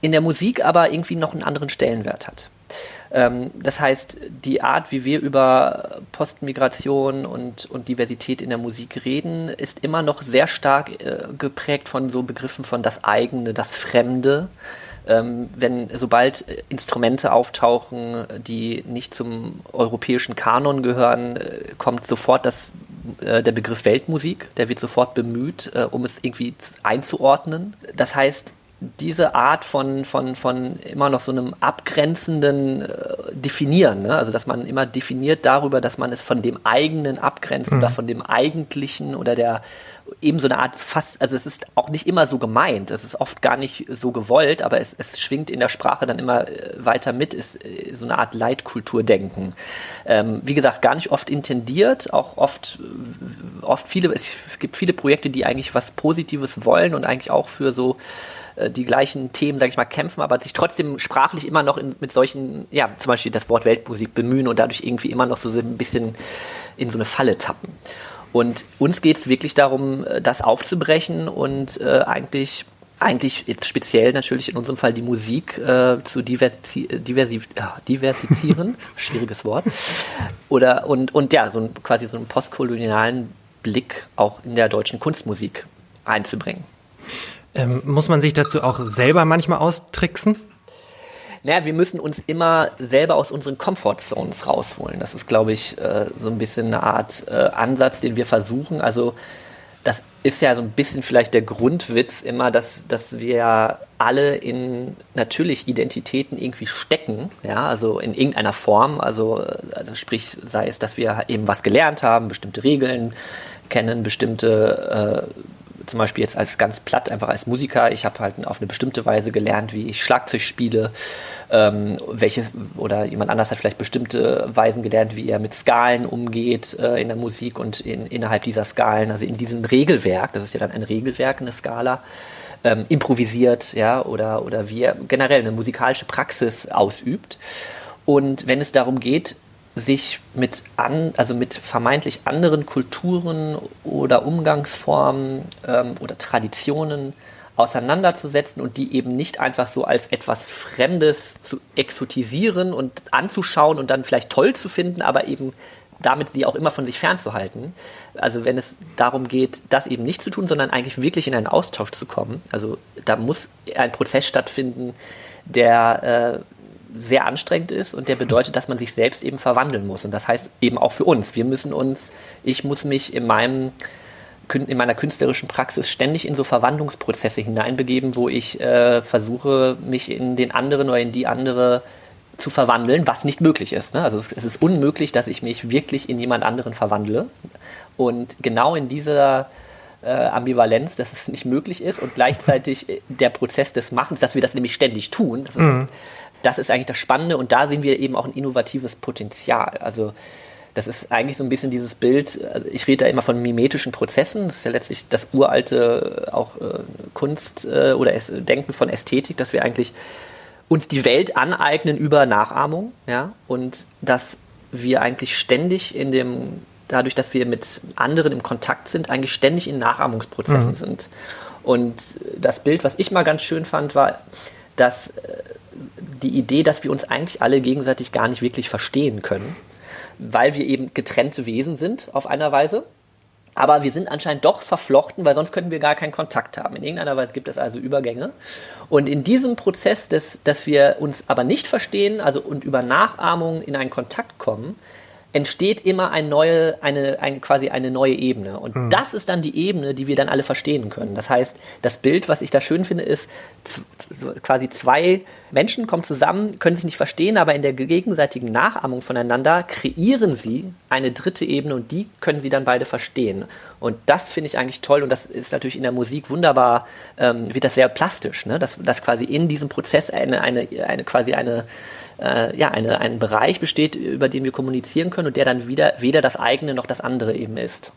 in der Musik aber irgendwie noch einen anderen Stellenwert hat. Ähm, das heißt, die Art, wie wir über Postmigration und, und Diversität in der Musik reden, ist immer noch sehr stark äh, geprägt von so Begriffen von das eigene, das Fremde. Ähm, wenn sobald Instrumente auftauchen, die nicht zum europäischen Kanon gehören, äh, kommt sofort das, äh, der Begriff Weltmusik, der wird sofort bemüht, äh, um es irgendwie einzuordnen. Das heißt, diese Art von, von, von immer noch so einem abgrenzenden äh, Definieren, ne? also dass man immer definiert darüber, dass man es von dem eigenen abgrenzt mhm. oder von dem eigentlichen oder der eben so eine Art fast, also es ist auch nicht immer so gemeint, es ist oft gar nicht so gewollt, aber es, es schwingt in der Sprache dann immer äh, weiter mit, ist äh, so eine Art Leitkulturdenken. Ähm, wie gesagt, gar nicht oft intendiert, auch oft, oft viele, es gibt viele Projekte, die eigentlich was Positives wollen und eigentlich auch für so äh, die gleichen Themen, sage ich mal, kämpfen, aber sich trotzdem sprachlich immer noch in, mit solchen, ja, zum Beispiel das Wort Weltmusik bemühen und dadurch irgendwie immer noch so ein bisschen in so eine Falle tappen. Und uns geht es wirklich darum, äh, das aufzubrechen und äh, eigentlich eigentlich jetzt speziell natürlich in unserem Fall die Musik äh, zu diversi diversi ja, diversifizieren, schwieriges Wort, oder und, und ja, so ein, quasi so einen postkolonialen Blick auch in der deutschen Kunstmusik einzubringen. Ähm, muss man sich dazu auch selber manchmal austricksen? Naja, wir müssen uns immer selber aus unseren Comfortzones rausholen. Das ist, glaube ich, äh, so ein bisschen eine Art äh, Ansatz, den wir versuchen. Also das ist ja so ein bisschen vielleicht der Grundwitz immer, dass, dass wir alle in natürlich Identitäten irgendwie stecken, ja, also in irgendeiner Form. Also, äh, also sprich, sei es, dass wir eben was gelernt haben, bestimmte Regeln kennen, bestimmte äh, zum Beispiel jetzt als ganz platt, einfach als Musiker, ich habe halt auf eine bestimmte Weise gelernt, wie ich Schlagzeug spiele, ähm, welche, oder jemand anders hat vielleicht bestimmte Weisen gelernt, wie er mit Skalen umgeht äh, in der Musik und in, innerhalb dieser Skalen, also in diesem Regelwerk, das ist ja dann ein Regelwerk, eine Skala, ähm, improvisiert, ja, oder, oder wie er generell eine musikalische Praxis ausübt. Und wenn es darum geht, sich mit an, also mit vermeintlich anderen Kulturen oder Umgangsformen ähm, oder Traditionen auseinanderzusetzen und die eben nicht einfach so als etwas Fremdes zu exotisieren und anzuschauen und dann vielleicht toll zu finden, aber eben damit sie auch immer von sich fernzuhalten. Also wenn es darum geht, das eben nicht zu tun, sondern eigentlich wirklich in einen Austausch zu kommen. Also da muss ein Prozess stattfinden, der äh, sehr anstrengend ist und der bedeutet, dass man sich selbst eben verwandeln muss. Und das heißt eben auch für uns. Wir müssen uns, ich muss mich in meinem in meiner künstlerischen Praxis ständig in so Verwandlungsprozesse hineinbegeben, wo ich äh, versuche, mich in den anderen oder in die andere zu verwandeln, was nicht möglich ist. Ne? Also es, es, ist unmöglich, dass ich mich wirklich in jemand anderen verwandle. Und genau in dieser äh, Ambivalenz, dass es nicht möglich ist und gleichzeitig der Prozess des Machens, dass wir das nämlich ständig tun, das ist, mhm das ist eigentlich das Spannende und da sehen wir eben auch ein innovatives Potenzial. Also das ist eigentlich so ein bisschen dieses Bild, also ich rede da immer von mimetischen Prozessen, das ist ja letztlich das uralte auch äh, Kunst äh, oder es, Denken von Ästhetik, dass wir eigentlich uns die Welt aneignen über Nachahmung, ja, und dass wir eigentlich ständig in dem, dadurch, dass wir mit anderen im Kontakt sind, eigentlich ständig in Nachahmungsprozessen mhm. sind. Und das Bild, was ich mal ganz schön fand, war, dass äh, die Idee, dass wir uns eigentlich alle gegenseitig gar nicht wirklich verstehen können, weil wir eben getrennte Wesen sind auf einer Weise. Aber wir sind anscheinend doch verflochten, weil sonst könnten wir gar keinen Kontakt haben. In irgendeiner Weise gibt es also Übergänge. Und in diesem Prozess, des, dass wir uns aber nicht verstehen, also und über Nachahmung in einen Kontakt kommen, entsteht immer ein neue, eine, ein, quasi eine neue Ebene. Und mhm. das ist dann die Ebene, die wir dann alle verstehen können. Das heißt, das Bild, was ich da schön finde, ist quasi zwei Menschen kommen zusammen, können sich nicht verstehen, aber in der gegenseitigen Nachahmung voneinander kreieren sie eine dritte Ebene und die können sie dann beide verstehen. Und das finde ich eigentlich toll und das ist natürlich in der Musik wunderbar, ähm, wird das sehr plastisch, ne? dass, dass quasi in diesem Prozess eine, eine, eine quasi eine äh, ja, eine, ein Bereich besteht, über den wir kommunizieren können und der dann wieder weder das eigene noch das andere eben ist.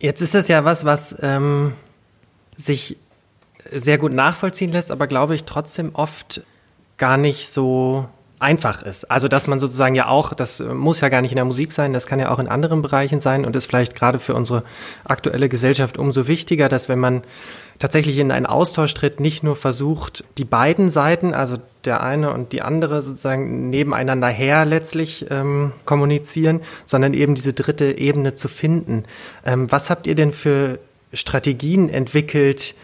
Jetzt ist das ja was, was ähm, sich sehr gut nachvollziehen lässt, aber glaube ich trotzdem oft gar nicht so einfach ist. Also dass man sozusagen ja auch, das muss ja gar nicht in der Musik sein, das kann ja auch in anderen Bereichen sein und ist vielleicht gerade für unsere aktuelle Gesellschaft umso wichtiger, dass wenn man tatsächlich in einen Austausch tritt, nicht nur versucht, die beiden Seiten, also der eine und die andere sozusagen nebeneinander her letztlich ähm, kommunizieren, sondern eben diese dritte Ebene zu finden. Ähm, was habt ihr denn für Strategien entwickelt,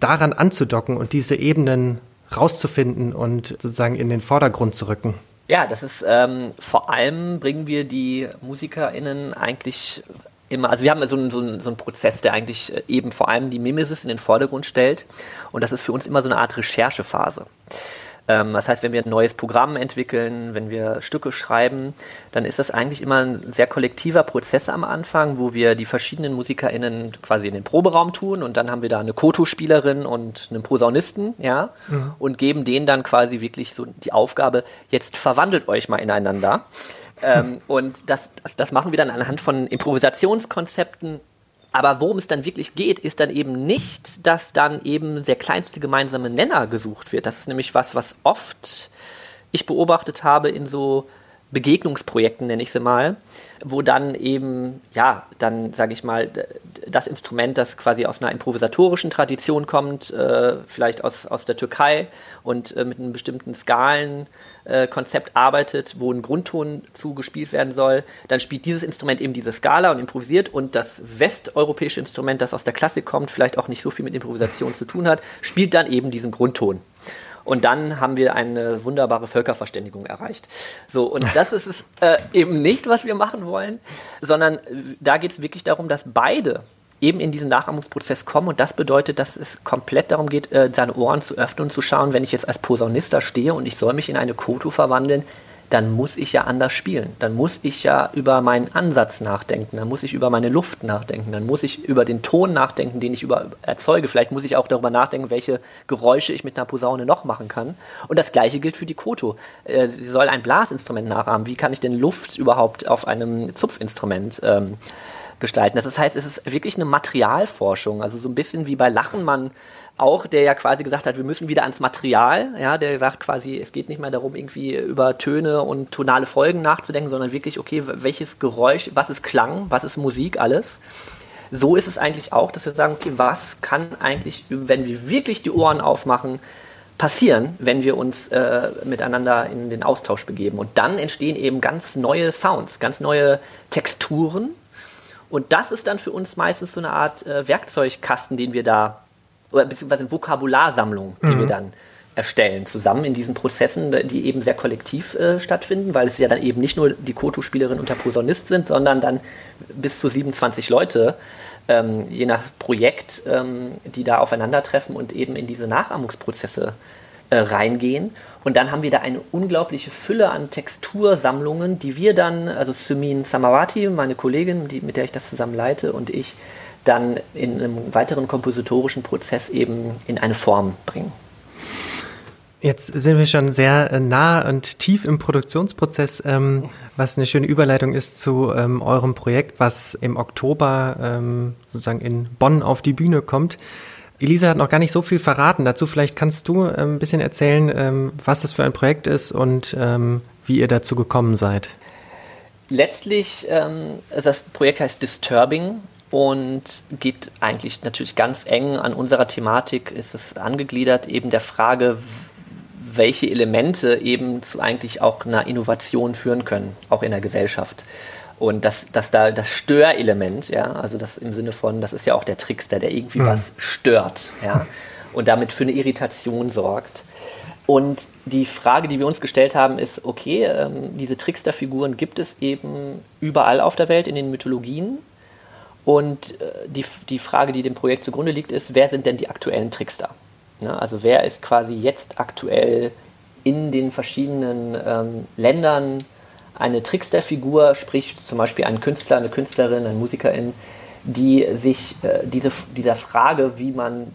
daran anzudocken und diese Ebenen rauszufinden und sozusagen in den Vordergrund zu rücken? Ja, das ist ähm, vor allem bringen wir die MusikerInnen eigentlich immer, also wir haben so einen, so, einen, so einen Prozess, der eigentlich äh, eben vor allem die Mimesis in den Vordergrund stellt und das ist für uns immer so eine Art Recherchephase. Ähm, das heißt, wenn wir ein neues Programm entwickeln, wenn wir Stücke schreiben, dann ist das eigentlich immer ein sehr kollektiver Prozess am Anfang, wo wir die verschiedenen MusikerInnen quasi in den Proberaum tun und dann haben wir da eine Koto-Spielerin und einen Posaunisten, ja, mhm. und geben denen dann quasi wirklich so die Aufgabe, jetzt verwandelt euch mal ineinander. ähm, und das, das, das machen wir dann anhand von Improvisationskonzepten aber worum es dann wirklich geht, ist dann eben nicht, dass dann eben der kleinste gemeinsame Nenner gesucht wird. Das ist nämlich was, was oft ich beobachtet habe in so Begegnungsprojekten, nenne ich sie mal, wo dann eben, ja, dann sage ich mal, das Instrument, das quasi aus einer improvisatorischen Tradition kommt, äh, vielleicht aus, aus der Türkei und äh, mit einem bestimmten Skalenkonzept äh, arbeitet, wo ein Grundton zugespielt werden soll, dann spielt dieses Instrument eben diese Skala und improvisiert und das westeuropäische Instrument, das aus der Klassik kommt, vielleicht auch nicht so viel mit Improvisation zu tun hat, spielt dann eben diesen Grundton. Und dann haben wir eine wunderbare Völkerverständigung erreicht. So, und das ist es äh, eben nicht, was wir machen wollen, sondern da geht es wirklich darum, dass beide eben in diesen Nachahmungsprozess kommen und das bedeutet, dass es komplett darum geht, äh, seine Ohren zu öffnen und zu schauen, wenn ich jetzt als Posaunist stehe und ich soll mich in eine Koto verwandeln, dann muss ich ja anders spielen. Dann muss ich ja über meinen Ansatz nachdenken, dann muss ich über meine Luft nachdenken, dann muss ich über den Ton nachdenken, den ich über erzeuge. Vielleicht muss ich auch darüber nachdenken, welche Geräusche ich mit einer Posaune noch machen kann. Und das gleiche gilt für die Koto. Äh, sie soll ein Blasinstrument nachahmen. Wie kann ich denn Luft überhaupt auf einem Zupfinstrument ähm, gestalten? Das heißt, es ist wirklich eine Materialforschung. Also so ein bisschen wie bei Lachen, man auch, der ja quasi gesagt hat, wir müssen wieder ans Material, ja, der sagt quasi, es geht nicht mehr darum, irgendwie über Töne und tonale Folgen nachzudenken, sondern wirklich, okay, welches Geräusch, was ist Klang, was ist Musik, alles. So ist es eigentlich auch, dass wir sagen, okay, was kann eigentlich, wenn wir wirklich die Ohren aufmachen, passieren, wenn wir uns äh, miteinander in den Austausch begeben. Und dann entstehen eben ganz neue Sounds, ganz neue Texturen. Und das ist dann für uns meistens so eine Art äh, Werkzeugkasten, den wir da oder beziehungsweise eine Vokabularsammlung, die mhm. wir dann erstellen, zusammen in diesen Prozessen, die eben sehr kollektiv äh, stattfinden, weil es ja dann eben nicht nur die Koto-Spielerin und der Posaunist sind, sondern dann bis zu 27 Leute, ähm, je nach Projekt, ähm, die da aufeinandertreffen und eben in diese Nachahmungsprozesse äh, reingehen. Und dann haben wir da eine unglaubliche Fülle an Textursammlungen, die wir dann, also Sumin Samawati, meine Kollegin, die, mit der ich das zusammen leite, und ich, dann in einem weiteren kompositorischen Prozess eben in eine Form bringen. Jetzt sind wir schon sehr äh, nah und tief im Produktionsprozess, ähm, was eine schöne Überleitung ist zu ähm, eurem Projekt, was im Oktober ähm, sozusagen in Bonn auf die Bühne kommt. Elisa hat noch gar nicht so viel verraten dazu. Vielleicht kannst du ähm, ein bisschen erzählen, ähm, was das für ein Projekt ist und ähm, wie ihr dazu gekommen seid. Letztlich, das Projekt heißt Disturbing und geht eigentlich natürlich ganz eng an unserer Thematik, ist es angegliedert, eben der Frage, welche Elemente eben zu eigentlich auch einer Innovation führen können, auch in der Gesellschaft. Und dass, dass da das Störelement, ja, also das im Sinne von, das ist ja auch der Trickster, der irgendwie mhm. was stört, ja, und damit für eine Irritation sorgt. Und die Frage, die wir uns gestellt haben, ist, okay, ähm, diese Tricksterfiguren gibt es eben überall auf der Welt in den Mythologien. Und äh, die, die Frage, die dem Projekt zugrunde liegt, ist, wer sind denn die aktuellen Trickster? Ja, also wer ist quasi jetzt aktuell in den verschiedenen ähm, Ländern eine Tricksterfigur, sprich zum Beispiel ein Künstler, eine Künstlerin, eine Musikerin, die sich äh, diese, dieser Frage, wie man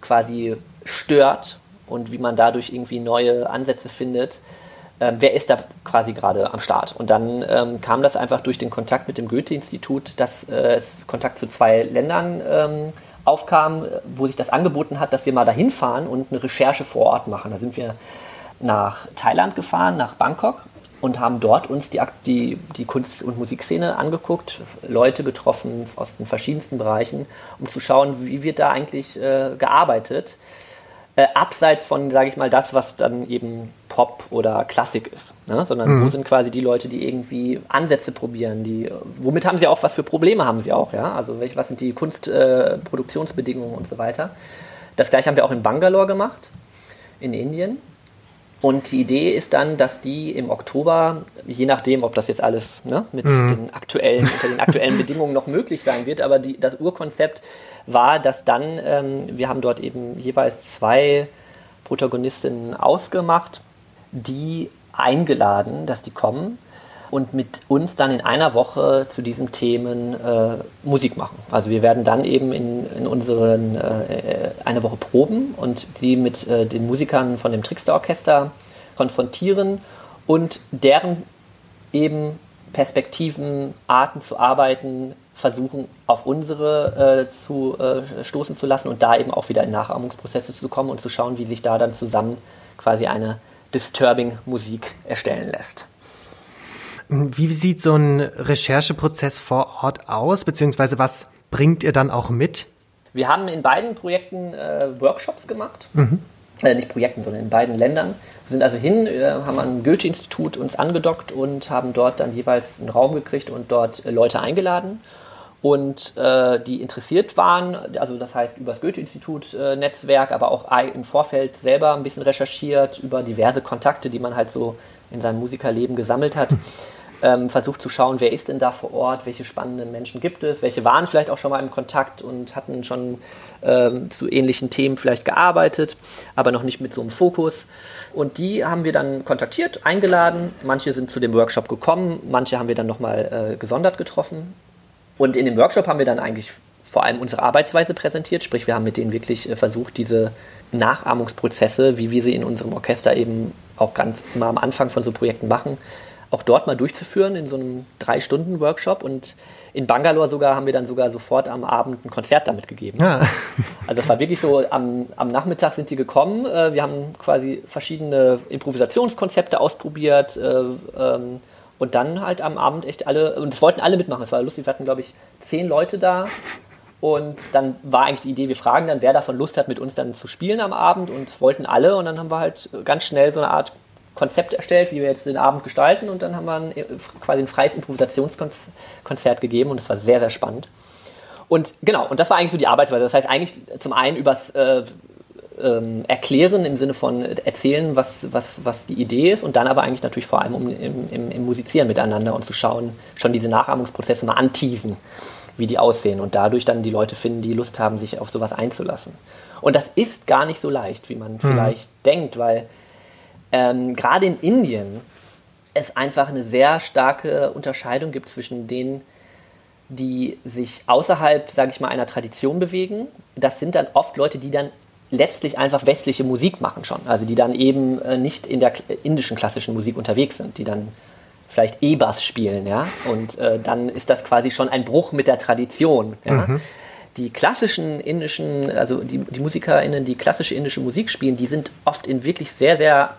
quasi stört und wie man dadurch irgendwie neue Ansätze findet, äh, wer ist da quasi gerade am Start? Und dann ähm, kam das einfach durch den Kontakt mit dem Goethe-Institut, dass äh, es Kontakt zu zwei Ländern ähm, aufkam, wo sich das angeboten hat, dass wir mal dahin fahren und eine Recherche vor Ort machen. Da sind wir nach Thailand gefahren, nach Bangkok und haben dort uns die, die, die Kunst- und Musikszene angeguckt, Leute getroffen aus den verschiedensten Bereichen, um zu schauen, wie wird da eigentlich äh, gearbeitet äh, abseits von, sage ich mal, das, was dann eben Pop oder Klassik ist, ne? sondern mhm. wo sind quasi die Leute, die irgendwie Ansätze probieren, die, womit haben sie auch, was für Probleme haben sie auch, ja, also welch, was sind die Kunstproduktionsbedingungen äh, und so weiter. Das gleiche haben wir auch in Bangalore gemacht, in Indien. Und die Idee ist dann, dass die im Oktober, je nachdem, ob das jetzt alles ne, mit mhm. den aktuellen, unter den aktuellen Bedingungen noch möglich sein wird, aber die, das Urkonzept war, dass dann, ähm, wir haben dort eben jeweils zwei Protagonistinnen ausgemacht, die eingeladen, dass die kommen und mit uns dann in einer Woche zu diesen Themen äh, Musik machen. Also wir werden dann eben in, in unseren äh, eine Woche proben und sie mit äh, den Musikern von dem Trickster Orchester konfrontieren und deren eben Perspektiven, Arten zu arbeiten, versuchen, auf unsere äh, zu äh, stoßen zu lassen und da eben auch wieder in Nachahmungsprozesse zu kommen und zu schauen, wie sich da dann zusammen quasi eine disturbing Musik erstellen lässt. Wie sieht so ein Rechercheprozess vor Ort aus, beziehungsweise was bringt ihr dann auch mit? Wir haben in beiden Projekten äh, Workshops gemacht. Mhm. Äh, nicht Projekten, sondern in beiden Ländern. Wir sind also hin, äh, haben am Goethe-Institut uns angedockt und haben dort dann jeweils einen Raum gekriegt und dort äh, Leute eingeladen und äh, die interessiert waren, also das heißt über das Goethe-Institut-Netzwerk, äh, aber auch im Vorfeld selber ein bisschen recherchiert über diverse Kontakte, die man halt so in seinem Musikerleben gesammelt hat. Ähm, versucht zu schauen, wer ist denn da vor Ort, welche spannenden Menschen gibt es, welche waren vielleicht auch schon mal im Kontakt und hatten schon ähm, zu ähnlichen Themen vielleicht gearbeitet, aber noch nicht mit so einem Fokus. Und die haben wir dann kontaktiert, eingeladen. Manche sind zu dem Workshop gekommen, manche haben wir dann nochmal äh, gesondert getroffen und in dem Workshop haben wir dann eigentlich vor allem unsere Arbeitsweise präsentiert, sprich wir haben mit denen wirklich äh, versucht, diese Nachahmungsprozesse, wie wir sie in unserem Orchester eben auch ganz mal am Anfang von so Projekten machen, auch dort mal durchzuführen in so einem Drei-Stunden-Workshop. Und in Bangalore sogar haben wir dann sogar sofort am Abend ein Konzert damit gegeben. Ja. Also es war wirklich so, am, am Nachmittag sind die gekommen. Äh, wir haben quasi verschiedene Improvisationskonzepte ausprobiert. Äh, ähm, und dann halt am Abend echt alle, und es wollten alle mitmachen. Es war lustig, wir hatten, glaube ich, zehn Leute da. Und dann war eigentlich die Idee, wir fragen dann, wer davon Lust hat, mit uns dann zu spielen am Abend und wollten alle. Und dann haben wir halt ganz schnell so eine Art Konzept erstellt, wie wir jetzt den Abend gestalten. Und dann haben wir ein, quasi ein freies Improvisationskonzert gegeben und es war sehr, sehr spannend. Und genau, und das war eigentlich so die Arbeitsweise. Das heißt eigentlich zum einen übers äh, ähm, erklären im Sinne von erzählen, was, was, was die Idee ist und dann aber eigentlich natürlich vor allem um, im, im, im Musizieren miteinander und zu schauen, schon diese Nachahmungsprozesse mal anteasen, wie die aussehen und dadurch dann die Leute finden, die Lust haben, sich auf sowas einzulassen. Und das ist gar nicht so leicht, wie man mhm. vielleicht denkt, weil ähm, gerade in Indien es einfach eine sehr starke Unterscheidung gibt zwischen denen, die sich außerhalb, sage ich mal, einer Tradition bewegen. Das sind dann oft Leute, die dann letztlich einfach westliche Musik machen schon. Also die dann eben äh, nicht in der indischen klassischen Musik unterwegs sind, die dann vielleicht E-Bass spielen, ja. Und äh, dann ist das quasi schon ein Bruch mit der Tradition. Ja? Mhm. Die klassischen indischen, also die, die MusikerInnen, die klassische indische Musik spielen, die sind oft in wirklich sehr, sehr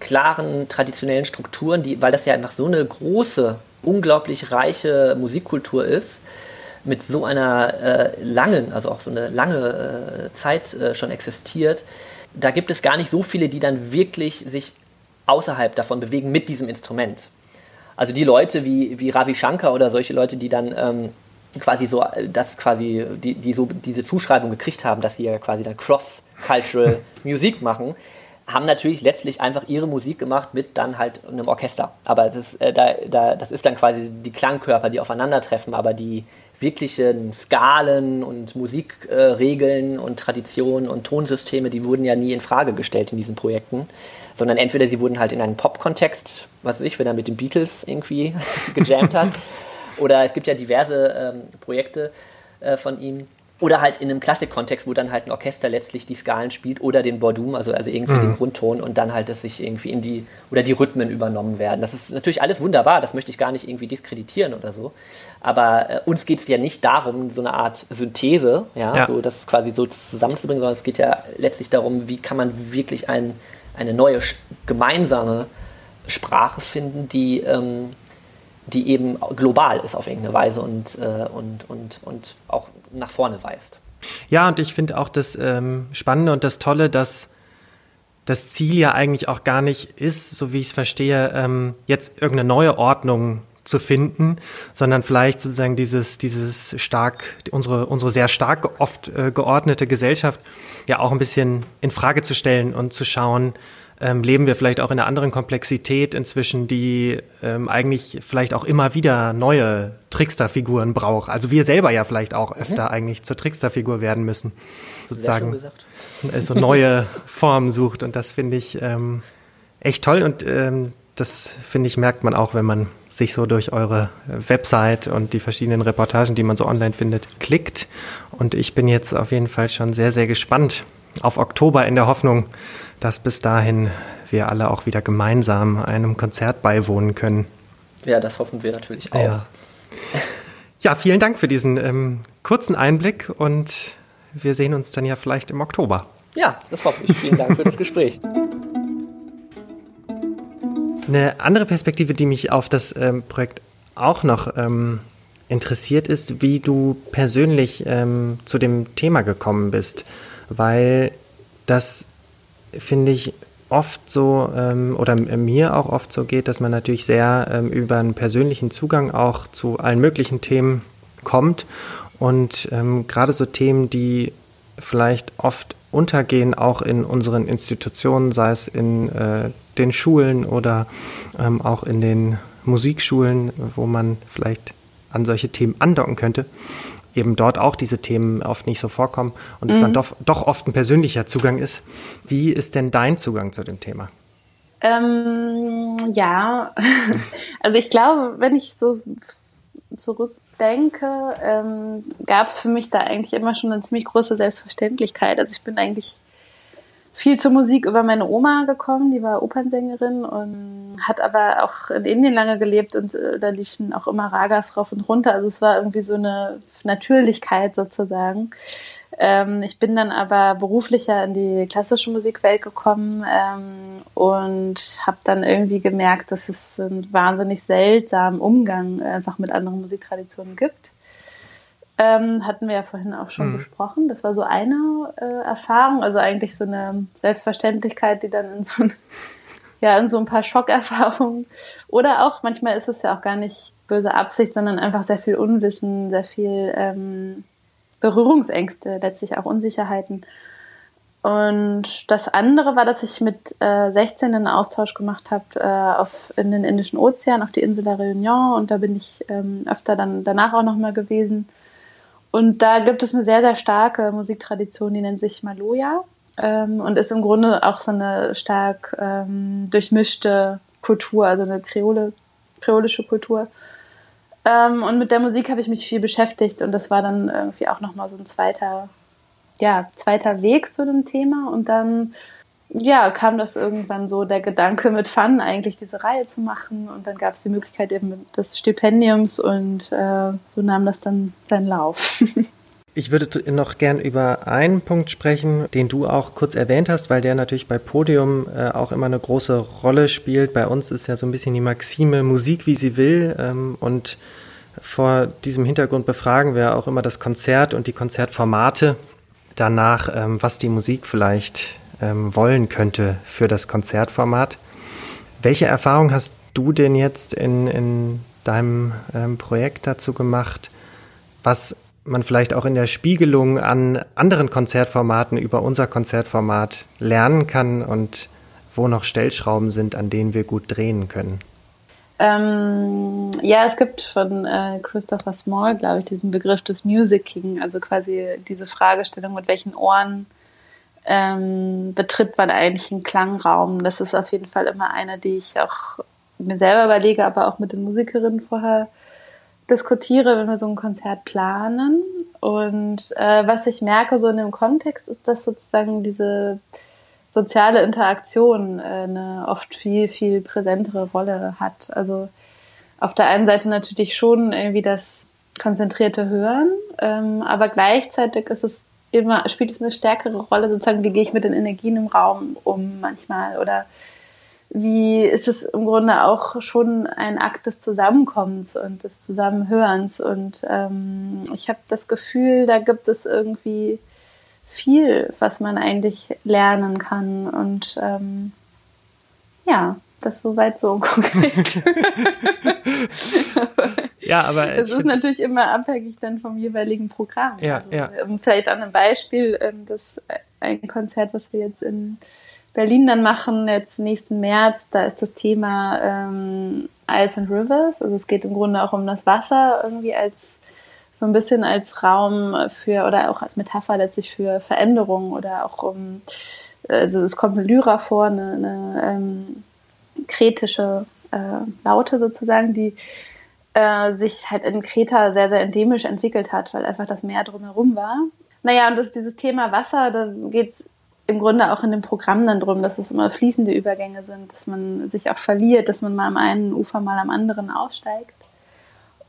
klaren traditionellen Strukturen, die, weil das ja einfach so eine große, unglaublich reiche Musikkultur ist, mit so einer äh, langen, also auch so eine lange äh, Zeit äh, schon existiert, da gibt es gar nicht so viele, die dann wirklich sich außerhalb davon bewegen mit diesem Instrument. Also die Leute wie, wie Ravi Shankar oder solche Leute, die dann ähm, quasi so, das quasi, die, die so diese Zuschreibung gekriegt haben, dass sie ja quasi dann Cross-Cultural Musik machen, haben natürlich letztlich einfach ihre Musik gemacht mit dann halt einem Orchester. Aber es ist, äh, da, da, das ist dann quasi die Klangkörper, die aufeinandertreffen, aber die wirklichen Skalen und Musikregeln äh, und Traditionen und Tonsysteme, die wurden ja nie in Frage gestellt in diesen Projekten, sondern entweder sie wurden halt in einen Pop-Kontext, was weiß ich, wenn er mit den Beatles irgendwie gejammt hat, oder es gibt ja diverse ähm, Projekte äh, von ihm, oder halt in einem Klassikkontext, wo dann halt ein Orchester letztlich die Skalen spielt oder den Bordum, also, also irgendwie mhm. den Grundton und dann halt das sich irgendwie in die, oder die Rhythmen übernommen werden. Das ist natürlich alles wunderbar, das möchte ich gar nicht irgendwie diskreditieren oder so. Aber äh, uns geht es ja nicht darum, so eine Art Synthese, ja, ja, so das quasi so zusammenzubringen, sondern es geht ja letztlich darum, wie kann man wirklich ein, eine neue gemeinsame Sprache finden, die, ähm, die eben global ist auf irgendeine Weise und, äh, und, und, und auch nach vorne weist. Ja, und ich finde auch das ähm, Spannende und das Tolle, dass das Ziel ja eigentlich auch gar nicht ist, so wie ich es verstehe, ähm, jetzt irgendeine neue Ordnung zu finden, sondern vielleicht sozusagen dieses, dieses stark, unsere, unsere sehr stark oft äh, geordnete Gesellschaft ja auch ein bisschen in Frage zu stellen und zu schauen, ähm, leben wir vielleicht auch in einer anderen Komplexität inzwischen, die ähm, eigentlich vielleicht auch immer wieder neue Tricksterfiguren braucht. Also wir selber ja vielleicht auch mhm. öfter mhm. eigentlich zur Tricksterfigur werden müssen. Sozusagen so neue Formen sucht. Und das finde ich ähm, echt toll. Und ähm, das finde ich, merkt man auch, wenn man sich so durch eure Website und die verschiedenen Reportagen, die man so online findet, klickt. Und ich bin jetzt auf jeden Fall schon sehr, sehr gespannt auf Oktober in der Hoffnung, dass bis dahin wir alle auch wieder gemeinsam einem Konzert beiwohnen können. Ja, das hoffen wir natürlich auch. Ja, ja vielen Dank für diesen ähm, kurzen Einblick und wir sehen uns dann ja vielleicht im Oktober. Ja, das hoffe ich. Vielen Dank für das Gespräch. Eine andere Perspektive, die mich auf das ähm, Projekt auch noch ähm, interessiert, ist, wie du persönlich ähm, zu dem Thema gekommen bist, weil das finde ich, oft so ähm, oder mir auch oft so geht, dass man natürlich sehr ähm, über einen persönlichen Zugang auch zu allen möglichen Themen kommt. Und ähm, gerade so Themen, die vielleicht oft untergehen, auch in unseren Institutionen, sei es in äh, den Schulen oder ähm, auch in den Musikschulen, wo man vielleicht an solche Themen andocken könnte eben dort auch diese Themen oft nicht so vorkommen und es dann mhm. doch, doch oft ein persönlicher Zugang ist. Wie ist denn dein Zugang zu dem Thema? Ähm, ja, also ich glaube, wenn ich so zurückdenke, ähm, gab es für mich da eigentlich immer schon eine ziemlich große Selbstverständlichkeit. Also ich bin eigentlich viel zur Musik über meine Oma gekommen, die war Opernsängerin und hat aber auch in Indien lange gelebt und äh, da liefen auch immer Ragas rauf und runter. Also es war irgendwie so eine Natürlichkeit sozusagen. Ähm, ich bin dann aber beruflicher in die klassische Musikwelt gekommen ähm, und habe dann irgendwie gemerkt, dass es einen wahnsinnig seltsamen Umgang einfach mit anderen Musiktraditionen gibt. Ähm, hatten wir ja vorhin auch schon mhm. besprochen. Das war so eine äh, Erfahrung, also eigentlich so eine Selbstverständlichkeit, die dann in so, ein, ja, in so ein paar Schockerfahrungen oder auch manchmal ist es ja auch gar nicht böse Absicht, sondern einfach sehr viel Unwissen, sehr viel ähm, Berührungsängste, letztlich auch Unsicherheiten. Und das andere war, dass ich mit äh, 16 einen Austausch gemacht habe äh, in den Indischen Ozean, auf die Insel der Réunion. Und da bin ich ähm, öfter dann danach auch nochmal gewesen. Und da gibt es eine sehr, sehr starke Musiktradition, die nennt sich Maloya ähm, und ist im Grunde auch so eine stark ähm, durchmischte Kultur, also eine Kreole, kreolische Kultur. Ähm, und mit der Musik habe ich mich viel beschäftigt und das war dann irgendwie auch nochmal so ein zweiter, ja, zweiter Weg zu dem Thema. Und dann ja, kam das irgendwann so der Gedanke mit Fun eigentlich diese Reihe zu machen und dann gab es die Möglichkeit eben des Stipendiums und äh, so nahm das dann seinen Lauf. Ich würde noch gern über einen Punkt sprechen, den du auch kurz erwähnt hast, weil der natürlich bei Podium äh, auch immer eine große Rolle spielt. Bei uns ist ja so ein bisschen die Maxime Musik, wie sie will. Ähm, und Vor diesem Hintergrund befragen wir auch immer das Konzert und die Konzertformate danach, ähm, was die Musik vielleicht ähm, wollen könnte für das Konzertformat. Welche Erfahrung hast du denn jetzt in, in deinem ähm, Projekt dazu gemacht, was man vielleicht auch in der Spiegelung an anderen Konzertformaten über unser Konzertformat lernen kann und wo noch Stellschrauben sind, an denen wir gut drehen können? Ähm, ja, es gibt von äh, Christopher Small, glaube ich, diesen Begriff des Musicking, also quasi diese Fragestellung, mit welchen Ohren ähm, betritt man eigentlich einen Klangraum. Das ist auf jeden Fall immer eine, die ich auch mir selber überlege, aber auch mit den Musikerinnen vorher diskutiere, wenn wir so ein Konzert planen. Und äh, was ich merke so in dem Kontext ist, dass sozusagen diese soziale Interaktion äh, eine oft viel, viel präsentere Rolle hat. Also auf der einen Seite natürlich schon irgendwie das konzentrierte Hören, ähm, aber gleichzeitig ist es immer, spielt es eine stärkere Rolle, sozusagen, wie gehe ich mit den Energien im Raum um manchmal oder wie ist es im Grunde auch schon ein Akt des Zusammenkommens und des Zusammenhörens. Und ähm, ich habe das Gefühl, da gibt es irgendwie viel, was man eigentlich lernen kann. Und ähm, ja, das soweit so konkret. ja, aber das ist natürlich immer abhängig dann vom jeweiligen Programm. Ja, also, ja. Vielleicht an einem Beispiel, ähm, das ein Konzert, was wir jetzt in Berlin dann machen, jetzt nächsten März, da ist das Thema ähm, Ice and Rivers. Also es geht im Grunde auch um das Wasser irgendwie als so ein bisschen als Raum für oder auch als Metapher letztlich für Veränderungen oder auch um, also es kommt eine Lyra vor, eine, eine ähm, kretische äh, Laute sozusagen, die äh, sich halt in Kreta sehr, sehr endemisch entwickelt hat, weil einfach das Meer drumherum war. Naja, und das, dieses Thema Wasser, da geht es im Grunde auch in dem Programm dann drum, dass es immer fließende Übergänge sind, dass man sich auch verliert, dass man mal am einen Ufer, mal am anderen aussteigt.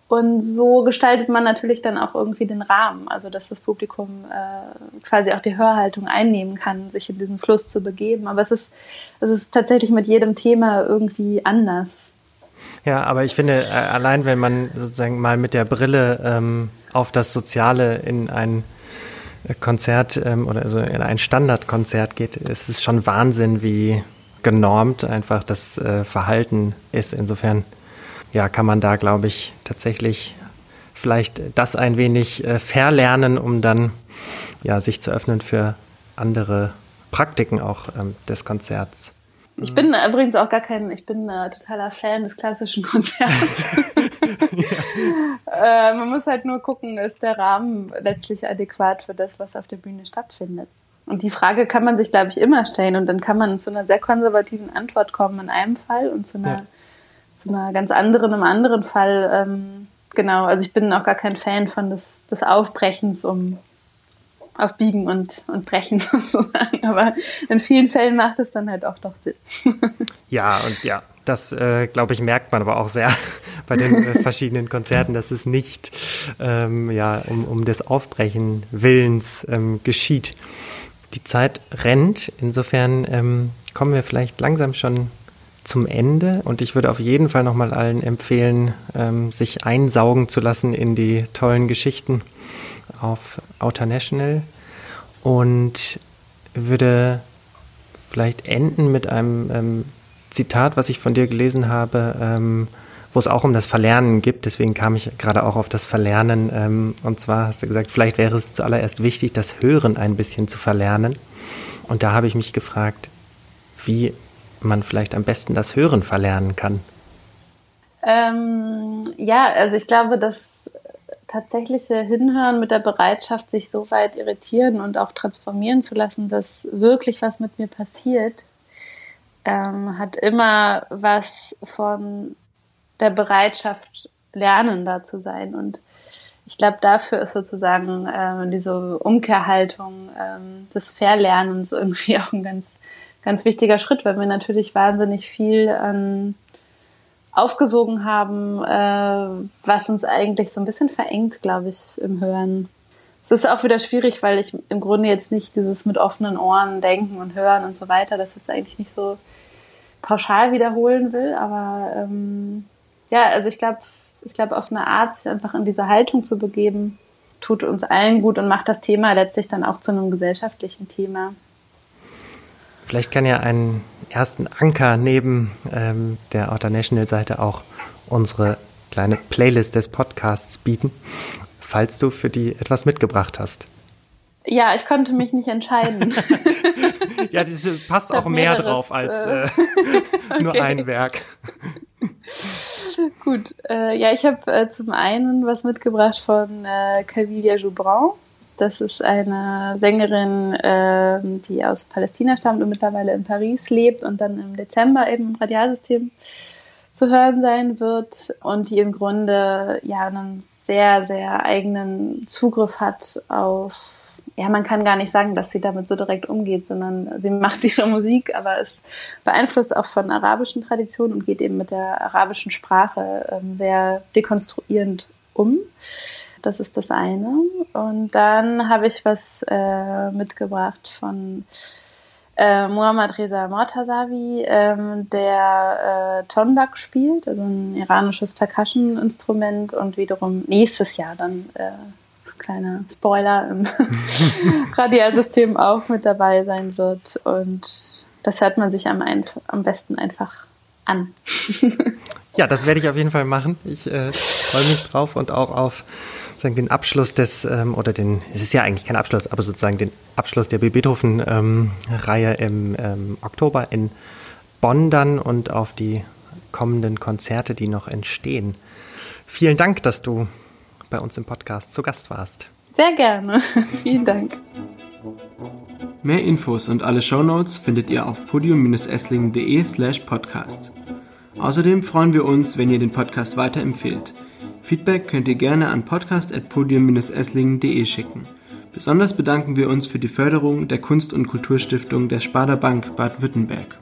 Und so gestaltet man natürlich dann auch irgendwie den Rahmen, also dass das Publikum äh, quasi auch die Hörhaltung einnehmen kann, sich in diesen Fluss zu begeben. Aber es ist, es ist tatsächlich mit jedem Thema irgendwie anders. Ja, aber ich finde, äh, allein wenn man sozusagen mal mit der Brille ähm, auf das Soziale in ein Konzert ähm, oder also in ein Standardkonzert geht, ist es schon Wahnsinn, wie genormt einfach das äh, Verhalten ist. Insofern ja, kann man da, glaube ich, tatsächlich vielleicht das ein wenig äh, verlernen, um dann ja, sich zu öffnen für andere Praktiken auch ähm, des Konzerts. Ich bin äh, übrigens auch gar kein, ich bin äh, totaler Fan des klassischen Konzerts. äh, man muss halt nur gucken, ist der Rahmen letztlich adäquat für das, was auf der Bühne stattfindet. Und die Frage kann man sich, glaube ich, immer stellen und dann kann man zu einer sehr konservativen Antwort kommen in einem Fall und zu einer ja zu einer ganz anderen im anderen Fall. Ähm, genau, also ich bin auch gar kein Fan von des, des Aufbrechens um auf Biegen und, und Brechen sozusagen. Aber in vielen Fällen macht es dann halt auch doch Sinn. ja, und ja, das, äh, glaube ich, merkt man aber auch sehr bei den äh, verschiedenen Konzerten, dass es nicht ähm, ja, um, um des Aufbrechen Willens ähm, geschieht. Die Zeit rennt, insofern ähm, kommen wir vielleicht langsam schon zum Ende und ich würde auf jeden Fall nochmal allen empfehlen, ähm, sich einsaugen zu lassen in die tollen Geschichten auf Outer National und würde vielleicht enden mit einem ähm, Zitat, was ich von dir gelesen habe, ähm, wo es auch um das Verlernen gibt. Deswegen kam ich gerade auch auf das Verlernen. Ähm, und zwar hast du gesagt, vielleicht wäre es zuallererst wichtig, das Hören ein bisschen zu verlernen. Und da habe ich mich gefragt, wie man vielleicht am besten das Hören verlernen kann? Ähm, ja, also ich glaube, das tatsächliche Hinhören mit der Bereitschaft, sich so weit irritieren und auch transformieren zu lassen, dass wirklich was mit mir passiert, ähm, hat immer was von der Bereitschaft, lernender zu sein. Und ich glaube, dafür ist sozusagen ähm, diese Umkehrhaltung ähm, des Verlernens irgendwie auch ein ganz ganz wichtiger Schritt, weil wir natürlich wahnsinnig viel ähm, aufgesogen haben, äh, was uns eigentlich so ein bisschen verengt, glaube ich, im Hören. Es ist auch wieder schwierig, weil ich im Grunde jetzt nicht dieses mit offenen Ohren denken und hören und so weiter, das jetzt eigentlich nicht so pauschal wiederholen will, aber ähm, ja, also ich glaube, ich glaube, auf eine Art, sich einfach in diese Haltung zu begeben, tut uns allen gut und macht das Thema letztlich dann auch zu einem gesellschaftlichen Thema. Vielleicht kann ja einen ersten Anker neben ähm, der Outer National Seite auch unsere kleine Playlist des Podcasts bieten, falls du für die etwas mitgebracht hast. Ja, ich konnte mich nicht entscheiden. ja, das passt auch mehr drauf als äh, äh nur ein Werk. Gut, äh, ja, ich habe äh, zum einen was mitgebracht von äh, Calvilia Joubran. Das ist eine Sängerin, äh, die aus Palästina stammt und mittlerweile in Paris lebt und dann im Dezember eben im Radialsystem zu hören sein wird und die im Grunde ja einen sehr, sehr eigenen Zugriff hat auf ja, man kann gar nicht sagen, dass sie damit so direkt umgeht, sondern sie macht ihre Musik, aber ist beeinflusst auch von arabischen Traditionen und geht eben mit der arabischen Sprache ähm, sehr dekonstruierend um. Das ist das eine. Und dann habe ich was äh, mitgebracht von äh, Muhammad Reza Mortazavi, ähm, der äh, Tonbak spielt, also ein iranisches Percussion-Instrument und wiederum nächstes Jahr dann äh, kleiner Spoiler im Radialsystem auch mit dabei sein wird. Und das hört man sich am, am besten einfach an. ja, das werde ich auf jeden Fall machen. Ich äh, freue mich drauf und auch auf sozusagen den Abschluss des, ähm, oder den, es ist ja eigentlich kein Abschluss, aber sozusagen den Abschluss der Beethoven-Reihe ähm, im ähm, Oktober in Bonn dann und auf die kommenden Konzerte, die noch entstehen. Vielen Dank, dass du bei uns im Podcast zu Gast warst. Sehr gerne. Vielen Dank. Mehr Infos und alle Shownotes findet ihr auf podium-esslingen.de slash podcast. Außerdem freuen wir uns, wenn ihr den Podcast weiterempfehlt. Feedback könnt ihr gerne an podcast.podium-esslingen.de schicken. Besonders bedanken wir uns für die Förderung der Kunst- und Kulturstiftung der Sparda Bank Baden-Württemberg.